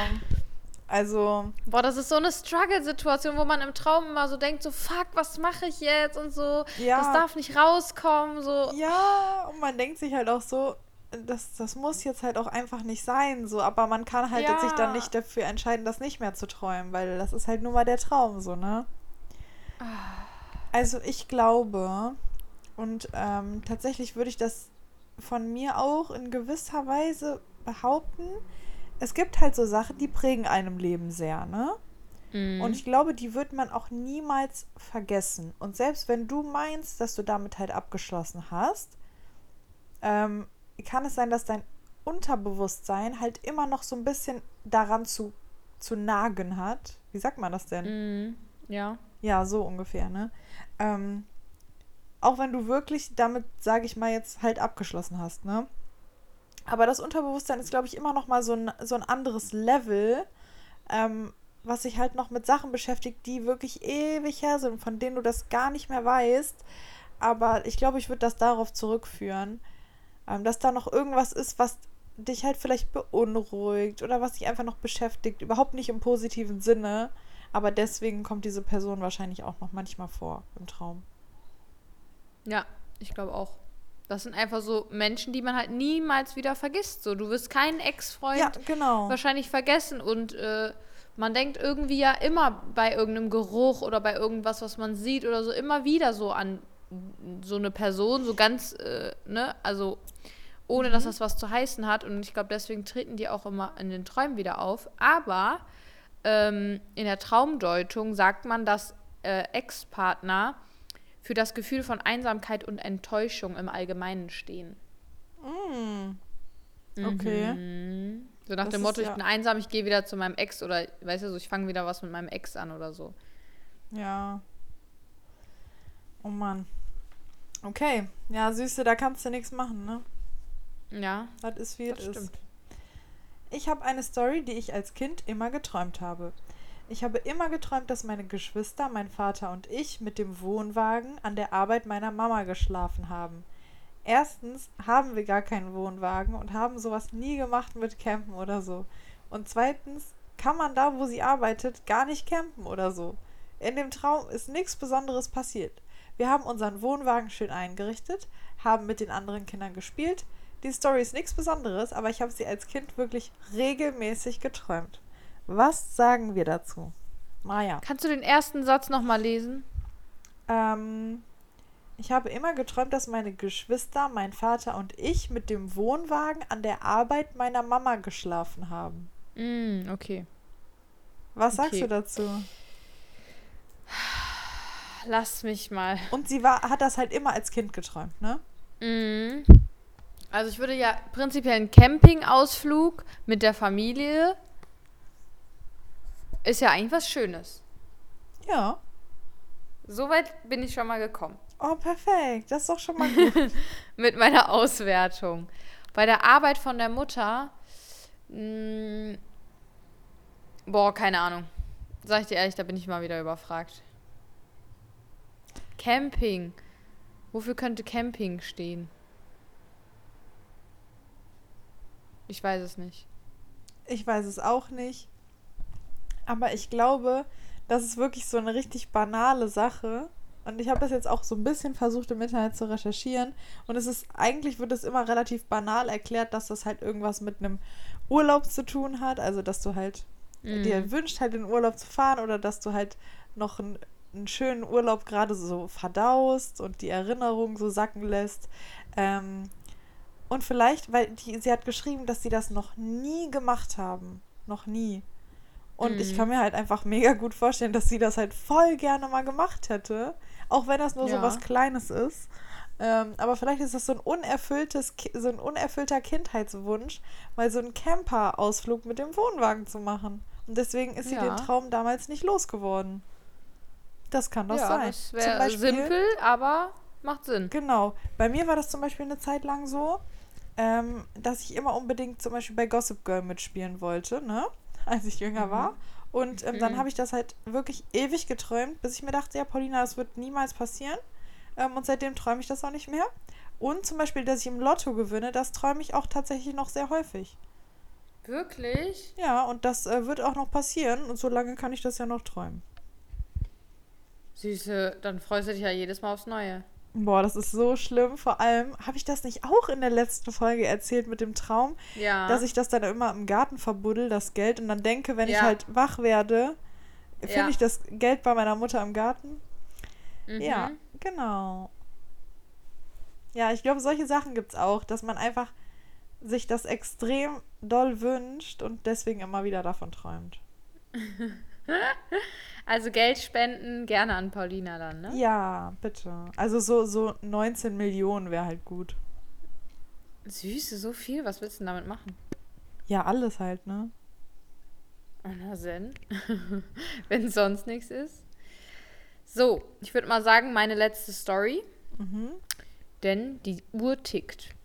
Also. Boah, das ist so eine Struggle-Situation, wo man im Traum immer so denkt, so, fuck, was mache ich jetzt? Und so, ja. das darf nicht rauskommen. So. Ja, und man denkt sich halt auch so, das, das muss jetzt halt auch einfach nicht sein. So, aber man kann halt ja. sich dann nicht dafür entscheiden, das nicht mehr zu träumen, weil das ist halt nur mal der Traum, so, ne? Also ich glaube, und ähm, tatsächlich würde ich das von mir auch in gewisser Weise behaupten, es gibt halt so Sachen, die prägen einem Leben sehr, ne? Mhm. Und ich glaube, die wird man auch niemals vergessen. Und selbst wenn du meinst, dass du damit halt abgeschlossen hast, ähm, kann es sein, dass dein Unterbewusstsein halt immer noch so ein bisschen daran zu, zu nagen hat. Wie sagt man das denn? Mhm. Ja. Ja, so ungefähr, ne? Ähm, auch wenn du wirklich damit, sage ich mal, jetzt halt abgeschlossen hast, ne? Aber das Unterbewusstsein ist, glaube ich, immer noch mal so ein, so ein anderes Level, ähm, was sich halt noch mit Sachen beschäftigt, die wirklich ewig her sind, von denen du das gar nicht mehr weißt. Aber ich glaube, ich würde das darauf zurückführen, ähm, dass da noch irgendwas ist, was dich halt vielleicht beunruhigt oder was dich einfach noch beschäftigt. Überhaupt nicht im positiven Sinne. Aber deswegen kommt diese Person wahrscheinlich auch noch manchmal vor im Traum. Ja, ich glaube auch. Das sind einfach so Menschen, die man halt niemals wieder vergisst. So, du wirst keinen Ex-Freund ja, genau. wahrscheinlich vergessen und äh, man denkt irgendwie ja immer bei irgendeinem Geruch oder bei irgendwas, was man sieht oder so, immer wieder so an so eine Person, so ganz, äh, ne, also ohne mhm. dass das was zu heißen hat. Und ich glaube, deswegen treten die auch immer in den Träumen wieder auf. Aber ähm, in der Traumdeutung sagt man, dass äh, Ex-Partner für das Gefühl von Einsamkeit und Enttäuschung im Allgemeinen stehen. Mm. Okay. Mhm. So nach das dem Motto, ja ich bin einsam, ich gehe wieder zu meinem Ex oder, weißt du, so, ich fange wieder was mit meinem Ex an oder so. Ja. Oh Mann. Okay. Ja, Süße, da kannst du nichts machen, ne? Ja. Das ist wie es ist. Ich habe eine Story, die ich als Kind immer geträumt habe. Ich habe immer geträumt, dass meine Geschwister, mein Vater und ich mit dem Wohnwagen an der Arbeit meiner Mama geschlafen haben. Erstens haben wir gar keinen Wohnwagen und haben sowas nie gemacht mit Campen oder so. Und zweitens kann man da, wo sie arbeitet, gar nicht campen oder so. In dem Traum ist nichts Besonderes passiert. Wir haben unseren Wohnwagen schön eingerichtet, haben mit den anderen Kindern gespielt, Die Story ist nichts Besonderes, aber ich habe sie als Kind wirklich regelmäßig geträumt. Was sagen wir dazu? Maja. Kannst du den ersten Satz nochmal lesen? Ähm, ich habe immer geträumt, dass meine Geschwister, mein Vater und ich mit dem Wohnwagen an der Arbeit meiner Mama geschlafen haben. Mm, okay. Was okay. sagst du dazu? Lass mich mal. Und sie war, hat das halt immer als Kind geträumt, ne? Mm. Also ich würde ja prinzipiell einen Campingausflug mit der Familie ist ja eigentlich was Schönes. Ja. Soweit bin ich schon mal gekommen. Oh, perfekt. Das ist doch schon mal gut. Mit meiner Auswertung. Bei der Arbeit von der Mutter. Mh, mm, boah, keine Ahnung. Sag ich dir ehrlich, da bin ich mal wieder überfragt. Camping. Wofür könnte Camping stehen? Ich weiß es nicht. Ich weiß es auch nicht. Aber ich glaube, das ist wirklich so eine richtig banale Sache. Und ich habe das jetzt auch so ein bisschen versucht im Internet zu recherchieren. Und es ist, eigentlich wird es immer relativ banal erklärt, dass das halt irgendwas mit einem Urlaub zu tun hat. Also, dass du halt mm. dir wünscht, halt in den Urlaub zu fahren oder dass du halt noch einen, einen schönen Urlaub gerade so verdaust und die Erinnerung so sacken lässt. Ähm, und vielleicht, weil die, sie hat geschrieben, dass sie das noch nie gemacht haben. Noch nie. Und mm. ich mhm. kann mir halt einfach mega gut vorstellen, dass sie das halt voll gerne mal gemacht hätte. Auch wenn das nur ja. so was Kleines ist. Ähm, aber vielleicht ist das so ein unerfülltes, so ein unerfüllter Kindheitswunsch, mal so einen Camper-Ausflug mit dem Wohnwagen zu machen. Und deswegen ist sie ja. den Traum damals nicht losgeworden. Das kann doch ja, sein. Das wäre simpel, aber macht Sinn. Genau. Bei mir war das zum Beispiel eine Zeit lang so, ähm, dass ich immer unbedingt zum Beispiel bei Gossip Girl mitspielen wollte, ne? Als ich jünger mhm. war. Und ähm, dann mhm. habe ich das halt wirklich ewig geträumt, bis ich mir dachte, ja, Paulina, das wird niemals passieren. Ähm, und seitdem träume ich das auch nicht mehr. Und zum Beispiel, dass ich im Lotto gewinne, das träume ich auch tatsächlich noch sehr häufig. Wirklich? Ja, und das äh, wird auch noch passieren. Und so lange kann ich das ja noch träumen. Süße, dann freust du dich ja jedes Mal aufs Neue. Boah, das ist so schlimm. Vor allem, habe ich das nicht auch in der letzten Folge erzählt mit dem Traum? Ja. Dass ich das dann immer im Garten verbuddel, das Geld, und dann denke, wenn ja. ich halt wach werde, finde ja. ich das Geld bei meiner Mutter im Garten. Mhm. Ja, genau. Ja, ich glaube, solche Sachen gibt es auch, dass man einfach sich das extrem doll wünscht und deswegen immer wieder davon träumt. Also Geld spenden gerne an Paulina dann, ne? Ja, bitte. Also so, so 19 Millionen wäre halt gut. Süße, so viel? Was willst du denn damit machen? Ja, alles halt, ne? Na Zen. Wenn sonst nichts ist. So, ich würde mal sagen, meine letzte Story. Mhm. Denn die Uhr tickt.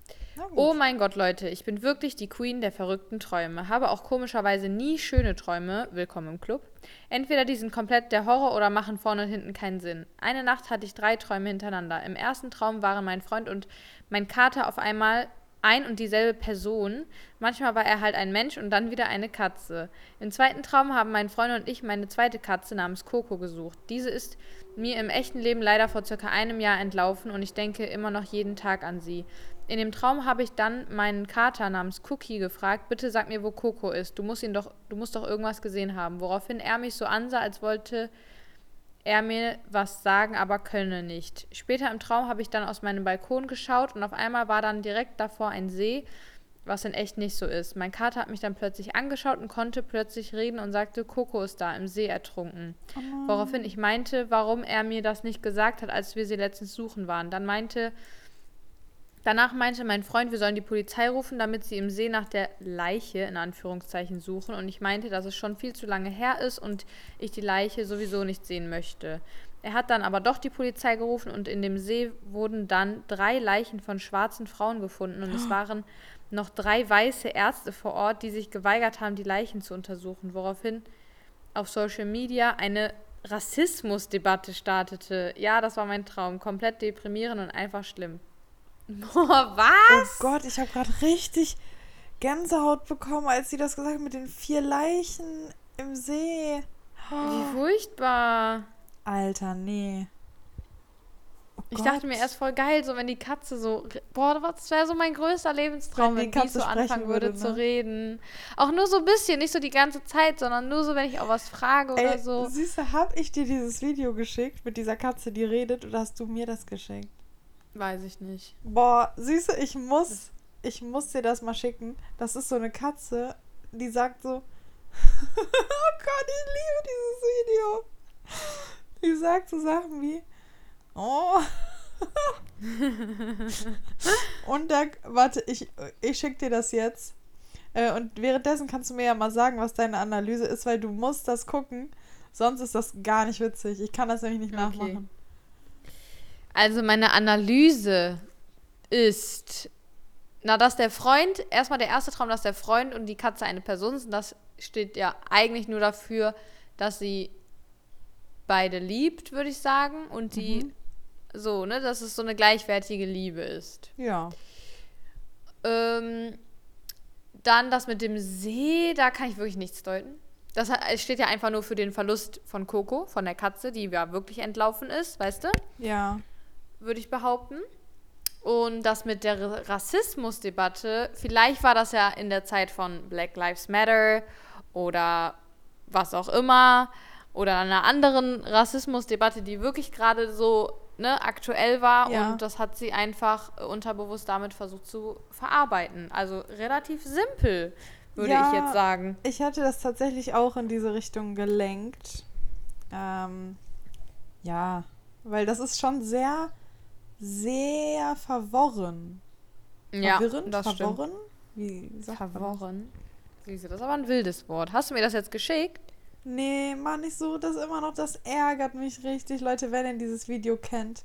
Oh mein Gott, Leute, ich bin wirklich die Queen der verrückten Träume. Habe auch komischerweise nie schöne Träume. Willkommen im Club. Entweder die sind komplett der Horror oder machen vorne und hinten keinen Sinn. Eine Nacht hatte ich drei Träume hintereinander. Im ersten Traum waren mein Freund und mein Kater auf einmal ein und dieselbe Person. Manchmal war er halt ein Mensch und dann wieder eine Katze. Im zweiten Traum haben mein Freund und ich meine zweite Katze namens Coco gesucht. Diese ist mir im echten Leben leider vor circa einem Jahr entlaufen und ich denke immer noch jeden Tag an sie. In dem Traum habe ich dann meinen Kater namens Cookie gefragt, bitte sag mir, wo Coco ist. Du musst ihn doch, du musst doch irgendwas gesehen haben. Woraufhin er mich so ansah, als wollte er mir was sagen, aber könne nicht. Später im Traum habe ich dann aus meinem Balkon geschaut und auf einmal war dann direkt davor ein See, was in echt nicht so ist. Mein Kater hat mich dann plötzlich angeschaut und konnte plötzlich reden und sagte, Coco ist da im See ertrunken. Oh. Woraufhin ich meinte, warum er mir das nicht gesagt hat, als wir sie letztens suchen waren. Dann meinte Danach meinte mein Freund, wir sollen die Polizei rufen, damit sie im See nach der Leiche in Anführungszeichen suchen. Und ich meinte, dass es schon viel zu lange her ist und ich die Leiche sowieso nicht sehen möchte. Er hat dann aber doch die Polizei gerufen und in dem See wurden dann drei Leichen von schwarzen Frauen gefunden und es waren noch drei weiße Ärzte vor Ort, die sich geweigert haben, die Leichen zu untersuchen, woraufhin auf Social Media eine Rassismusdebatte startete. Ja, das war mein Traum. Komplett deprimierend und einfach schlimm. Boah, was? Oh Gott, ich habe gerade richtig Gänsehaut bekommen, als sie das gesagt hat mit den vier Leichen im See. Oh. Wie furchtbar. Alter, nee. Oh Ich dachte mir erst voll geil, so wenn die Katze so, boah, das wäre so mein größter Lebenstraum, wenn, wenn die, die so anfangen würde, würde ne? zu reden. Auch nur so ein bisschen, nicht so die ganze Zeit, sondern nur so, wenn ich auch was frage Ey, oder so. Süße, hab ich dir dieses Video geschickt mit dieser Katze, die redet, oder hast du mir das geschickt? Weiß ich nicht. Boah, Süße, ich muss, ich muss dir das mal schicken. Das ist so eine Katze, die sagt so, oh Gott, ich liebe dieses Video. Die sagt so Sachen wie, oh. und da, warte, ich, ich schick dir das jetzt. Äh, und währenddessen kannst du mir ja mal sagen, was deine Analyse ist, weil du musst das gucken. Sonst ist das gar nicht witzig. Ich kann das nämlich nicht okay. nachmachen. Also meine Analyse ist, na, dass der Freund, erstmal der erste Traum, dass der Freund und die Katze eine Person sind, das steht ja eigentlich nur dafür, dass sie beide liebt, würde ich sagen. Und die mhm. so, ne, dass es so eine gleichwertige Liebe ist. Ja. Ähm, dann das mit dem See, da kann ich wirklich nichts deuten. Das steht ja einfach nur für den Verlust von Coco, von der Katze, die ja wirklich entlaufen ist, weißt du? Ja würde ich behaupten. Und das mit der Rassismusdebatte, vielleicht war das ja in der Zeit von Black Lives Matter oder was auch immer oder einer anderen Rassismusdebatte, die wirklich gerade so ne, aktuell war ja. und das hat sie einfach unterbewusst damit versucht zu verarbeiten. Also relativ simpel, würde ja, ich jetzt sagen. Ich hatte das tatsächlich auch in diese Richtung gelenkt. Ähm, ja, weil das ist schon sehr sehr verworren. Ja, Verwirrend? das verworren? Stimmt. Wie sagt verworren? Siehst du, das ist aber ein wildes Wort. Hast du mir das jetzt geschickt? Nee, Mann, ich suche das immer noch. Das ärgert mich richtig. Leute, wenn ihr dieses Video kennt,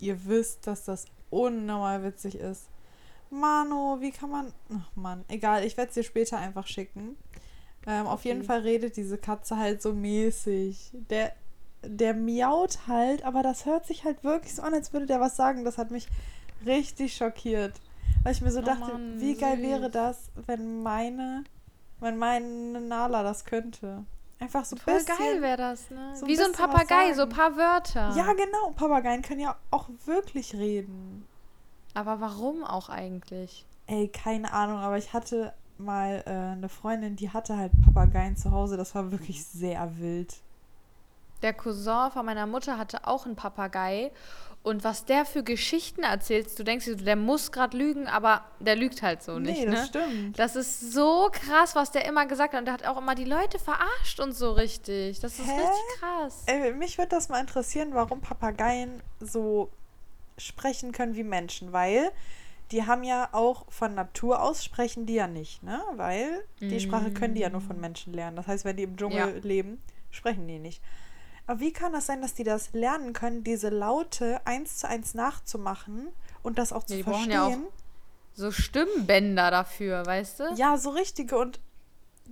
ihr wisst, dass das unnormal witzig ist. Mano, wie kann man. Ach Mann, egal, ich werde es dir später einfach schicken. Ähm, okay. Auf jeden Fall redet diese Katze halt so mäßig. Der der miaut halt, aber das hört sich halt wirklich so an, als würde der was sagen. Das hat mich richtig schockiert. Weil ich mir so oh dachte, Mann, wie geil süß. wäre das, wenn meine, wenn meine Nala das könnte. Einfach so Voll bisschen, geil wäre das, ne? So Wie so ein Papagei, so ein paar Wörter. Ja, genau. Papageien können ja auch wirklich reden. Aber warum auch eigentlich? Ey, keine Ahnung, aber ich hatte mal äh, eine Freundin, die hatte halt Papageien zu Hause. Das war wirklich sehr wild. Der Cousin von meiner Mutter hatte auch einen Papagei. Und was der für Geschichten erzählt, du denkst, der muss gerade lügen, aber der lügt halt so nicht. Nee, das ne? stimmt. Das ist so krass, was der immer gesagt hat. Und der hat auch immer die Leute verarscht und so richtig. Das ist Hä? richtig krass. Ey, mich würde das mal interessieren, warum Papageien so sprechen können wie Menschen, weil die haben ja auch von Natur aus sprechen die ja nicht, ne? Weil die mm. Sprache können die ja nur von Menschen lernen. Das heißt, wenn die im Dschungel ja. leben, sprechen die nicht. Aber wie kann das sein, dass die das lernen können, diese Laute eins zu eins nachzumachen und das auch zu die verstehen? Ja auch so Stimmbänder dafür, weißt du? Ja, so richtige. Und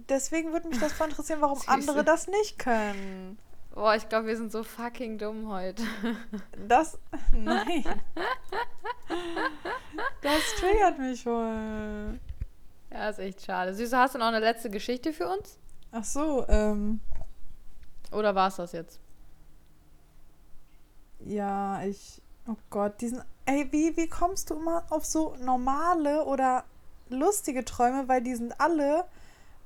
deswegen würde mich das voll interessieren, warum andere das nicht können. Boah, ich glaube, wir sind so fucking dumm heute. Das. Nein. das triggert mich voll. Ja, ist echt schade. Süße, hast du noch eine letzte Geschichte für uns? Ach so, ähm. Oder war es das jetzt? Ja, ich. Oh Gott, diesen. Ey, wie, wie kommst du immer auf so normale oder lustige Träume? Weil die sind alle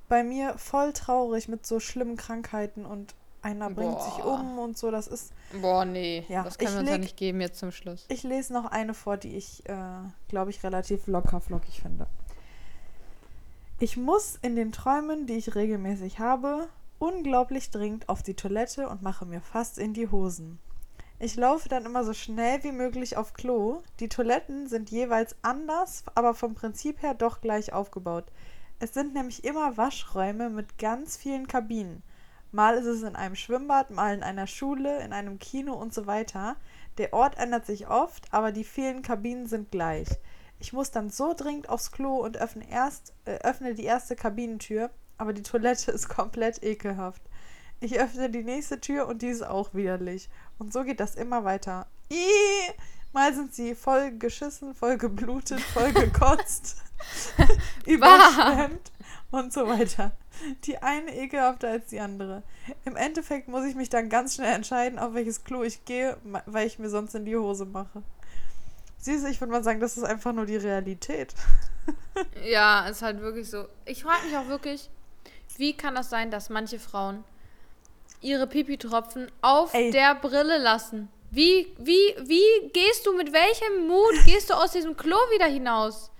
bei mir voll traurig mit so schlimmen Krankheiten und einer Boah. bringt sich um und so. Das ist. Boah, nee. Ja, das können wir uns ja nicht geben jetzt zum Schluss. Ich lese noch eine vor, die ich, äh, glaube ich, relativ locker flockig finde. Ich muss in den Träumen, die ich regelmäßig habe, unglaublich dringend auf die Toilette und mache mir fast in die Hosen. Ich laufe dann immer so schnell wie möglich auf Klo. Die Toiletten sind jeweils anders, aber vom Prinzip her doch gleich aufgebaut. Es sind nämlich immer Waschräume mit ganz vielen Kabinen. Mal ist es in einem Schwimmbad, mal in einer Schule, in einem Kino und so weiter. Der Ort ändert sich oft, aber die vielen Kabinen sind gleich. Ich muss dann so dringend aufs Klo und öffne, erst, äh, öffne die erste Kabinentür, aber die Toilette ist komplett ekelhaft. Ich öffne die nächste Tür und die ist auch widerlich. Und so geht das immer weiter. Ihhh! Mal sind sie voll geschissen, voll geblutet, voll gekotzt, überschwemmt und so weiter. die eine ekelhafter als die andere. Im Endeffekt muss ich mich dann ganz schnell entscheiden, auf welches Klo ich gehe, weil ich mir sonst in die Hose mache. Siehst du, ich würde mal sagen, das ist einfach nur die Realität. ja, ist halt wirklich so. Ich frage mich auch wirklich, wie kann das sein, dass manche Frauen ihre Pipi-Tropfen auf Ey. der Brille lassen? Wie, wie, wie gehst du, mit welchem Mut gehst du aus diesem Klo wieder hinaus?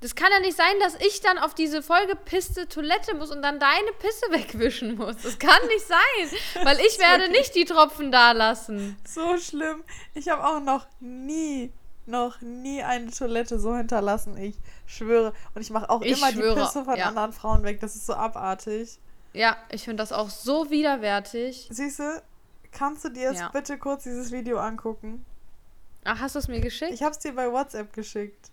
Das kann ja nicht sein, dass ich dann auf diese vollgepisste Toilette muss und dann deine Pisse wegwischen muss. Das kann nicht sein, weil ich werde nicht die Tropfen da lassen. So schlimm. Ich habe auch noch nie, noch nie eine Toilette so hinterlassen. Ich schwöre. Und ich mache auch ich immer schwöre. die Pisse von ja. anderen Frauen weg. Das ist so abartig. Ja, ich finde das auch so widerwärtig. Du, kannst du dir jetzt ja. bitte kurz dieses Video angucken? Ach, hast du es mir geschickt? Ich habe es dir bei WhatsApp geschickt.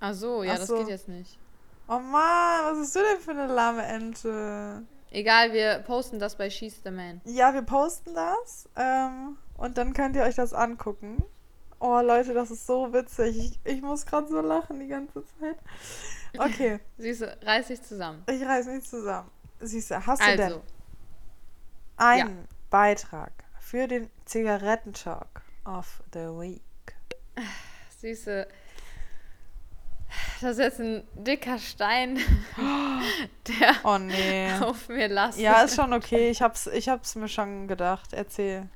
Ach so, ja, Ach so. das geht jetzt nicht. Oh Mann, was bist du denn für eine lahme Ente? Egal, wir posten das bei She's the Man. Ja, wir posten das. Ähm, und dann könnt ihr euch das angucken. Oh, Leute, das ist so witzig. Ich, ich muss gerade so lachen die ganze Zeit. Okay. Siehst du, reiß dich zusammen. Ich reiß mich zusammen. Siehst du, hast du also. denn einen ja. Beitrag für den Zigarettentalk of the Week? Süße. Das ist jetzt ein dicker Stein, der oh, nee. auf mir lastet. Ja, ist schon okay. Ich hab's, ich hab's mir schon gedacht. Erzähl.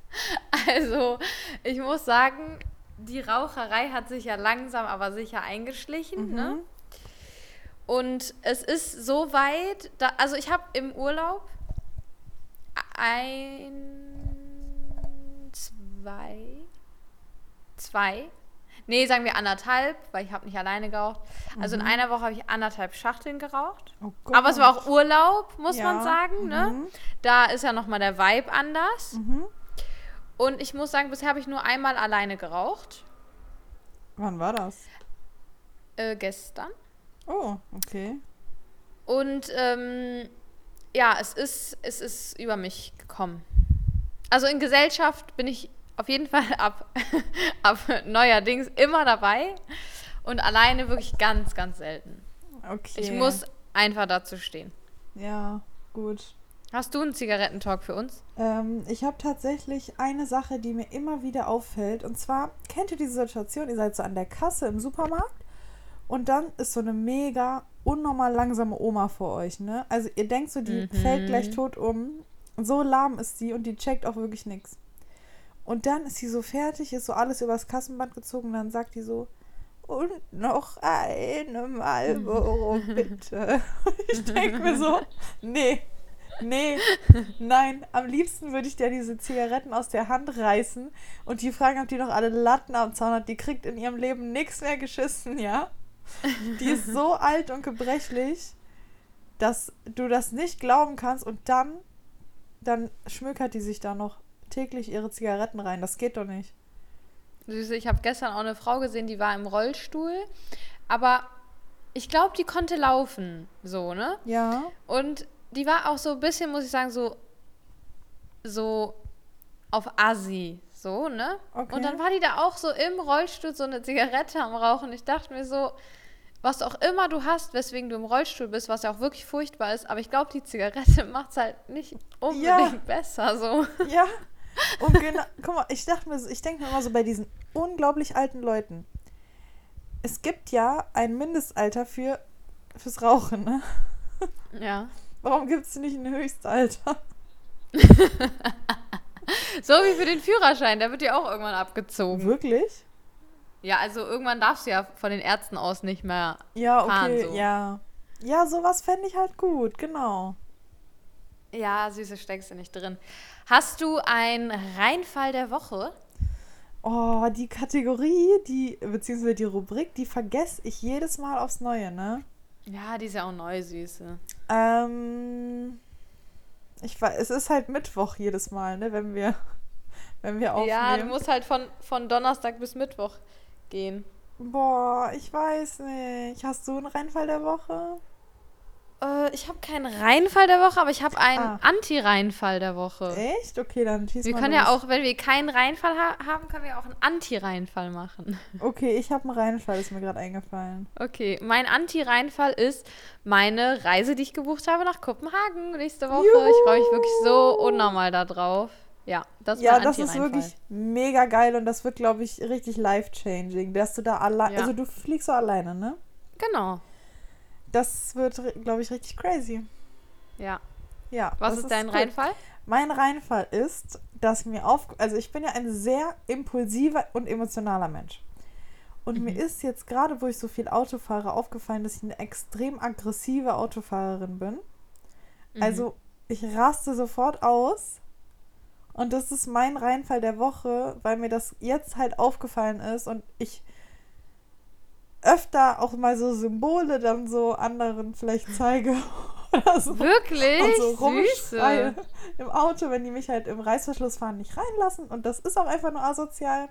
Also, ich muss sagen, die Raucherei hat sich ja langsam, aber sicher eingeschlichen. Mhm. Ne? Und es ist so weit, da, also ich habe im Urlaub ein, zwei, zwei Nee, sagen wir anderthalb, weil ich habe nicht alleine geraucht. Also mhm. in einer Woche habe ich anderthalb Schachteln geraucht. Oh Aber es war auch Urlaub, muss ja. man sagen. Ne? Mhm. Da ist ja nochmal der Vibe anders. Mhm. Und ich muss sagen, bisher habe ich nur einmal alleine geraucht. Wann war das? Äh, gestern. Oh, okay. Und ähm, ja, es ist, es ist über mich gekommen. Also in Gesellschaft bin ich auf jeden Fall ab, ab neuerdings immer dabei und alleine wirklich ganz, ganz selten. Okay. Ich muss einfach dazu stehen. Ja, gut. Hast du einen Zigarettentalk für uns? Ähm, ich habe tatsächlich eine Sache, die mir immer wieder auffällt. Und zwar, kennt ihr diese Situation? Ihr seid so an der Kasse im Supermarkt und dann ist so eine mega unnormal langsame Oma vor euch, ne? Also ihr denkt so, die mhm. fällt gleich tot um. So lahm ist sie und die checkt auch wirklich nichts. Und dann ist sie so fertig, ist so alles übers Kassenband gezogen und dann sagt die so, und noch eine Marlboro, bitte. ich denke mir so, nee, nee, nein, am liebsten würde ich dir diese Zigaretten aus der Hand reißen und die fragen, ob die noch alle Latten am Zaun hat. Die kriegt in ihrem Leben nichts mehr geschissen, ja? Die ist so alt und gebrechlich, dass du das nicht glauben kannst und dann, dann schmückert die sich da noch täglich ihre Zigaretten rein. Das geht doch nicht. Süße, ich habe gestern auch eine Frau gesehen, die war im Rollstuhl, aber ich glaube, die konnte laufen, so, ne? Ja. Und die war auch so ein bisschen, muss ich sagen, so, so auf Assi, so, ne? Okay. Und dann war die da auch so im Rollstuhl so eine Zigarette am Rauchen. Ich dachte mir so, was auch immer du hast, weswegen du im Rollstuhl bist, was ja auch wirklich furchtbar ist, aber ich glaube, die Zigarette macht es halt nicht unbedingt ja. besser, so. Ja, und genau, guck mal, ich dachte mir, ich denke mir immer so bei diesen unglaublich alten Leuten. Es gibt ja ein Mindestalter für fürs Rauchen, ne? Ja. Warum gibt es nicht ein Höchstalter? so wie für den Führerschein, der wird ja auch irgendwann abgezogen. Wirklich? Ja, also irgendwann darfst du ja von den Ärzten aus nicht mehr ja, fahren. Okay, so. Ja, Ja, sowas fände ich halt gut, genau. Ja, süße steckst du nicht drin. Hast du einen Reinfall der Woche? Oh, die Kategorie, die, beziehungsweise die Rubrik, die vergesse ich jedes Mal aufs Neue, ne? Ja, die ist ja auch neu, süße. Ähm, ich weiß, es ist halt Mittwoch jedes Mal, ne, wenn wir, wenn wir aufnehmen. Ja, du musst halt von, von Donnerstag bis Mittwoch gehen. Boah, ich weiß nicht. Hast du einen Reinfall der Woche? Äh, ich habe keinen Reinfall der Woche, aber ich habe einen ah. Anti-Reinfall der Woche. Echt? Okay, dann schieß Wir können los. ja auch, wenn wir keinen Reinfall ha haben, können wir auch einen Anti-Reinfall machen. Okay, ich habe einen Reinfall, ist mir gerade eingefallen. Okay, mein Anti-Reinfall ist meine Reise, die ich gebucht habe nach Kopenhagen nächste Woche. Juhu. Ich freue mich wirklich so unnormal da drauf. Ja, das, ja, das ist wirklich mega geil und das wird, glaube ich, richtig life-changing, dass du da allein, ja. also du fliegst so alleine, ne? Genau. Das wird, glaube ich, richtig crazy. Ja. Ja. Was ist dein ist Reinfall? Mein Reinfall ist, dass mir auf, also ich bin ja ein sehr impulsiver und emotionaler Mensch. Und mhm. mir ist jetzt gerade, wo ich so viel Auto fahre, aufgefallen, dass ich eine extrem aggressive Autofahrerin bin. Mhm. Also ich raste sofort aus. Und das ist mein Reinfall der Woche, weil mir das jetzt halt aufgefallen ist und ich öfter auch mal so Symbole dann so anderen vielleicht zeige. Oder so. Wirklich? Und so rumschreie im Auto, wenn die mich halt im Reißverschluss fahren, nicht reinlassen. Und das ist auch einfach nur asozial.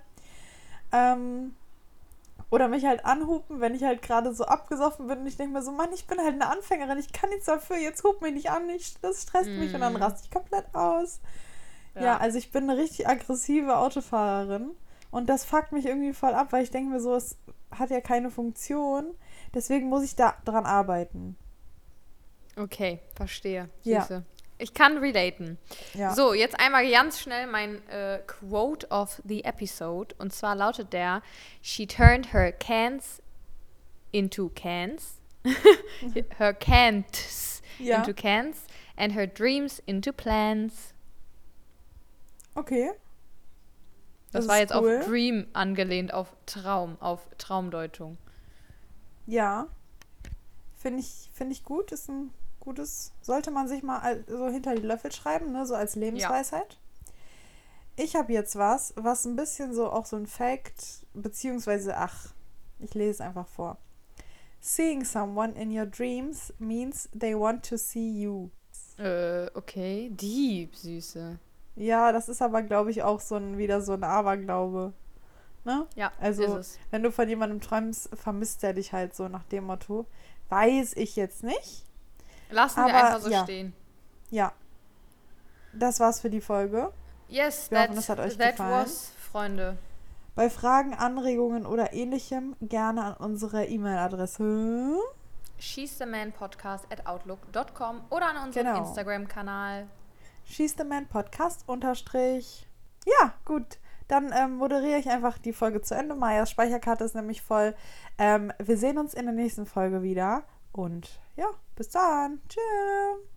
Ähm, oder mich halt anhupen, wenn ich halt gerade so abgesoffen bin und ich denke mir so, Mann, ich bin halt eine Anfängerin, ich kann nichts dafür, jetzt hup mich nicht an, ich, das stresst mm. mich und dann mhm. raste ich komplett aus. Ja. ja, also ich bin eine richtig aggressive Autofahrerin und das fuckt mich irgendwie voll ab, weil ich denke mir so, es hat ja keine Funktion. Deswegen muss ich da dran arbeiten. Okay, verstehe. Süße. Ja. Ich kann relaten. Ja. So, jetzt einmal ganz schnell mein äh, Quote of the Episode. Und zwar lautet der: She turned her cans into cans, her cans ja. into cans, and her dreams into plans. Okay. Das, das war jetzt cool. auf Dream angelehnt, auf Traum, auf Traumdeutung. Ja. Finde ich, find ich gut. Ist ein gutes. Sollte man sich mal so hinter die Löffel schreiben, ne? So als Lebensweisheit. Ja. Ich habe jetzt was, was ein bisschen so auch so ein Fact, beziehungsweise, ach, ich lese es einfach vor. Seeing someone in your dreams means they want to see you. Äh, okay. Dieb, Süße. Ja, das ist aber, glaube ich, auch so ein, wieder so ein Aberglaube. Ne? Ja, also wenn du von jemandem träumst, vermisst er dich halt so nach dem Motto. Weiß ich jetzt nicht. Lassen aber, wir einfach so ja. stehen. Ja. Das war's für die Folge. Yes, wir hoffen, das hat euch that gefallen. Was, Freunde. Bei Fragen, Anregungen oder ähnlichem gerne an unsere E-Mail-Adresse she's the man podcast at outlook.com oder an unseren genau. Instagram-Kanal She's the Man Podcast unterstrich. Ja, gut. Dann ähm, moderiere ich einfach die Folge zu Ende. Mayas Speicherkarte ist nämlich voll. Ähm, wir sehen uns in der nächsten Folge wieder. Und ja, bis dann. Tschüss.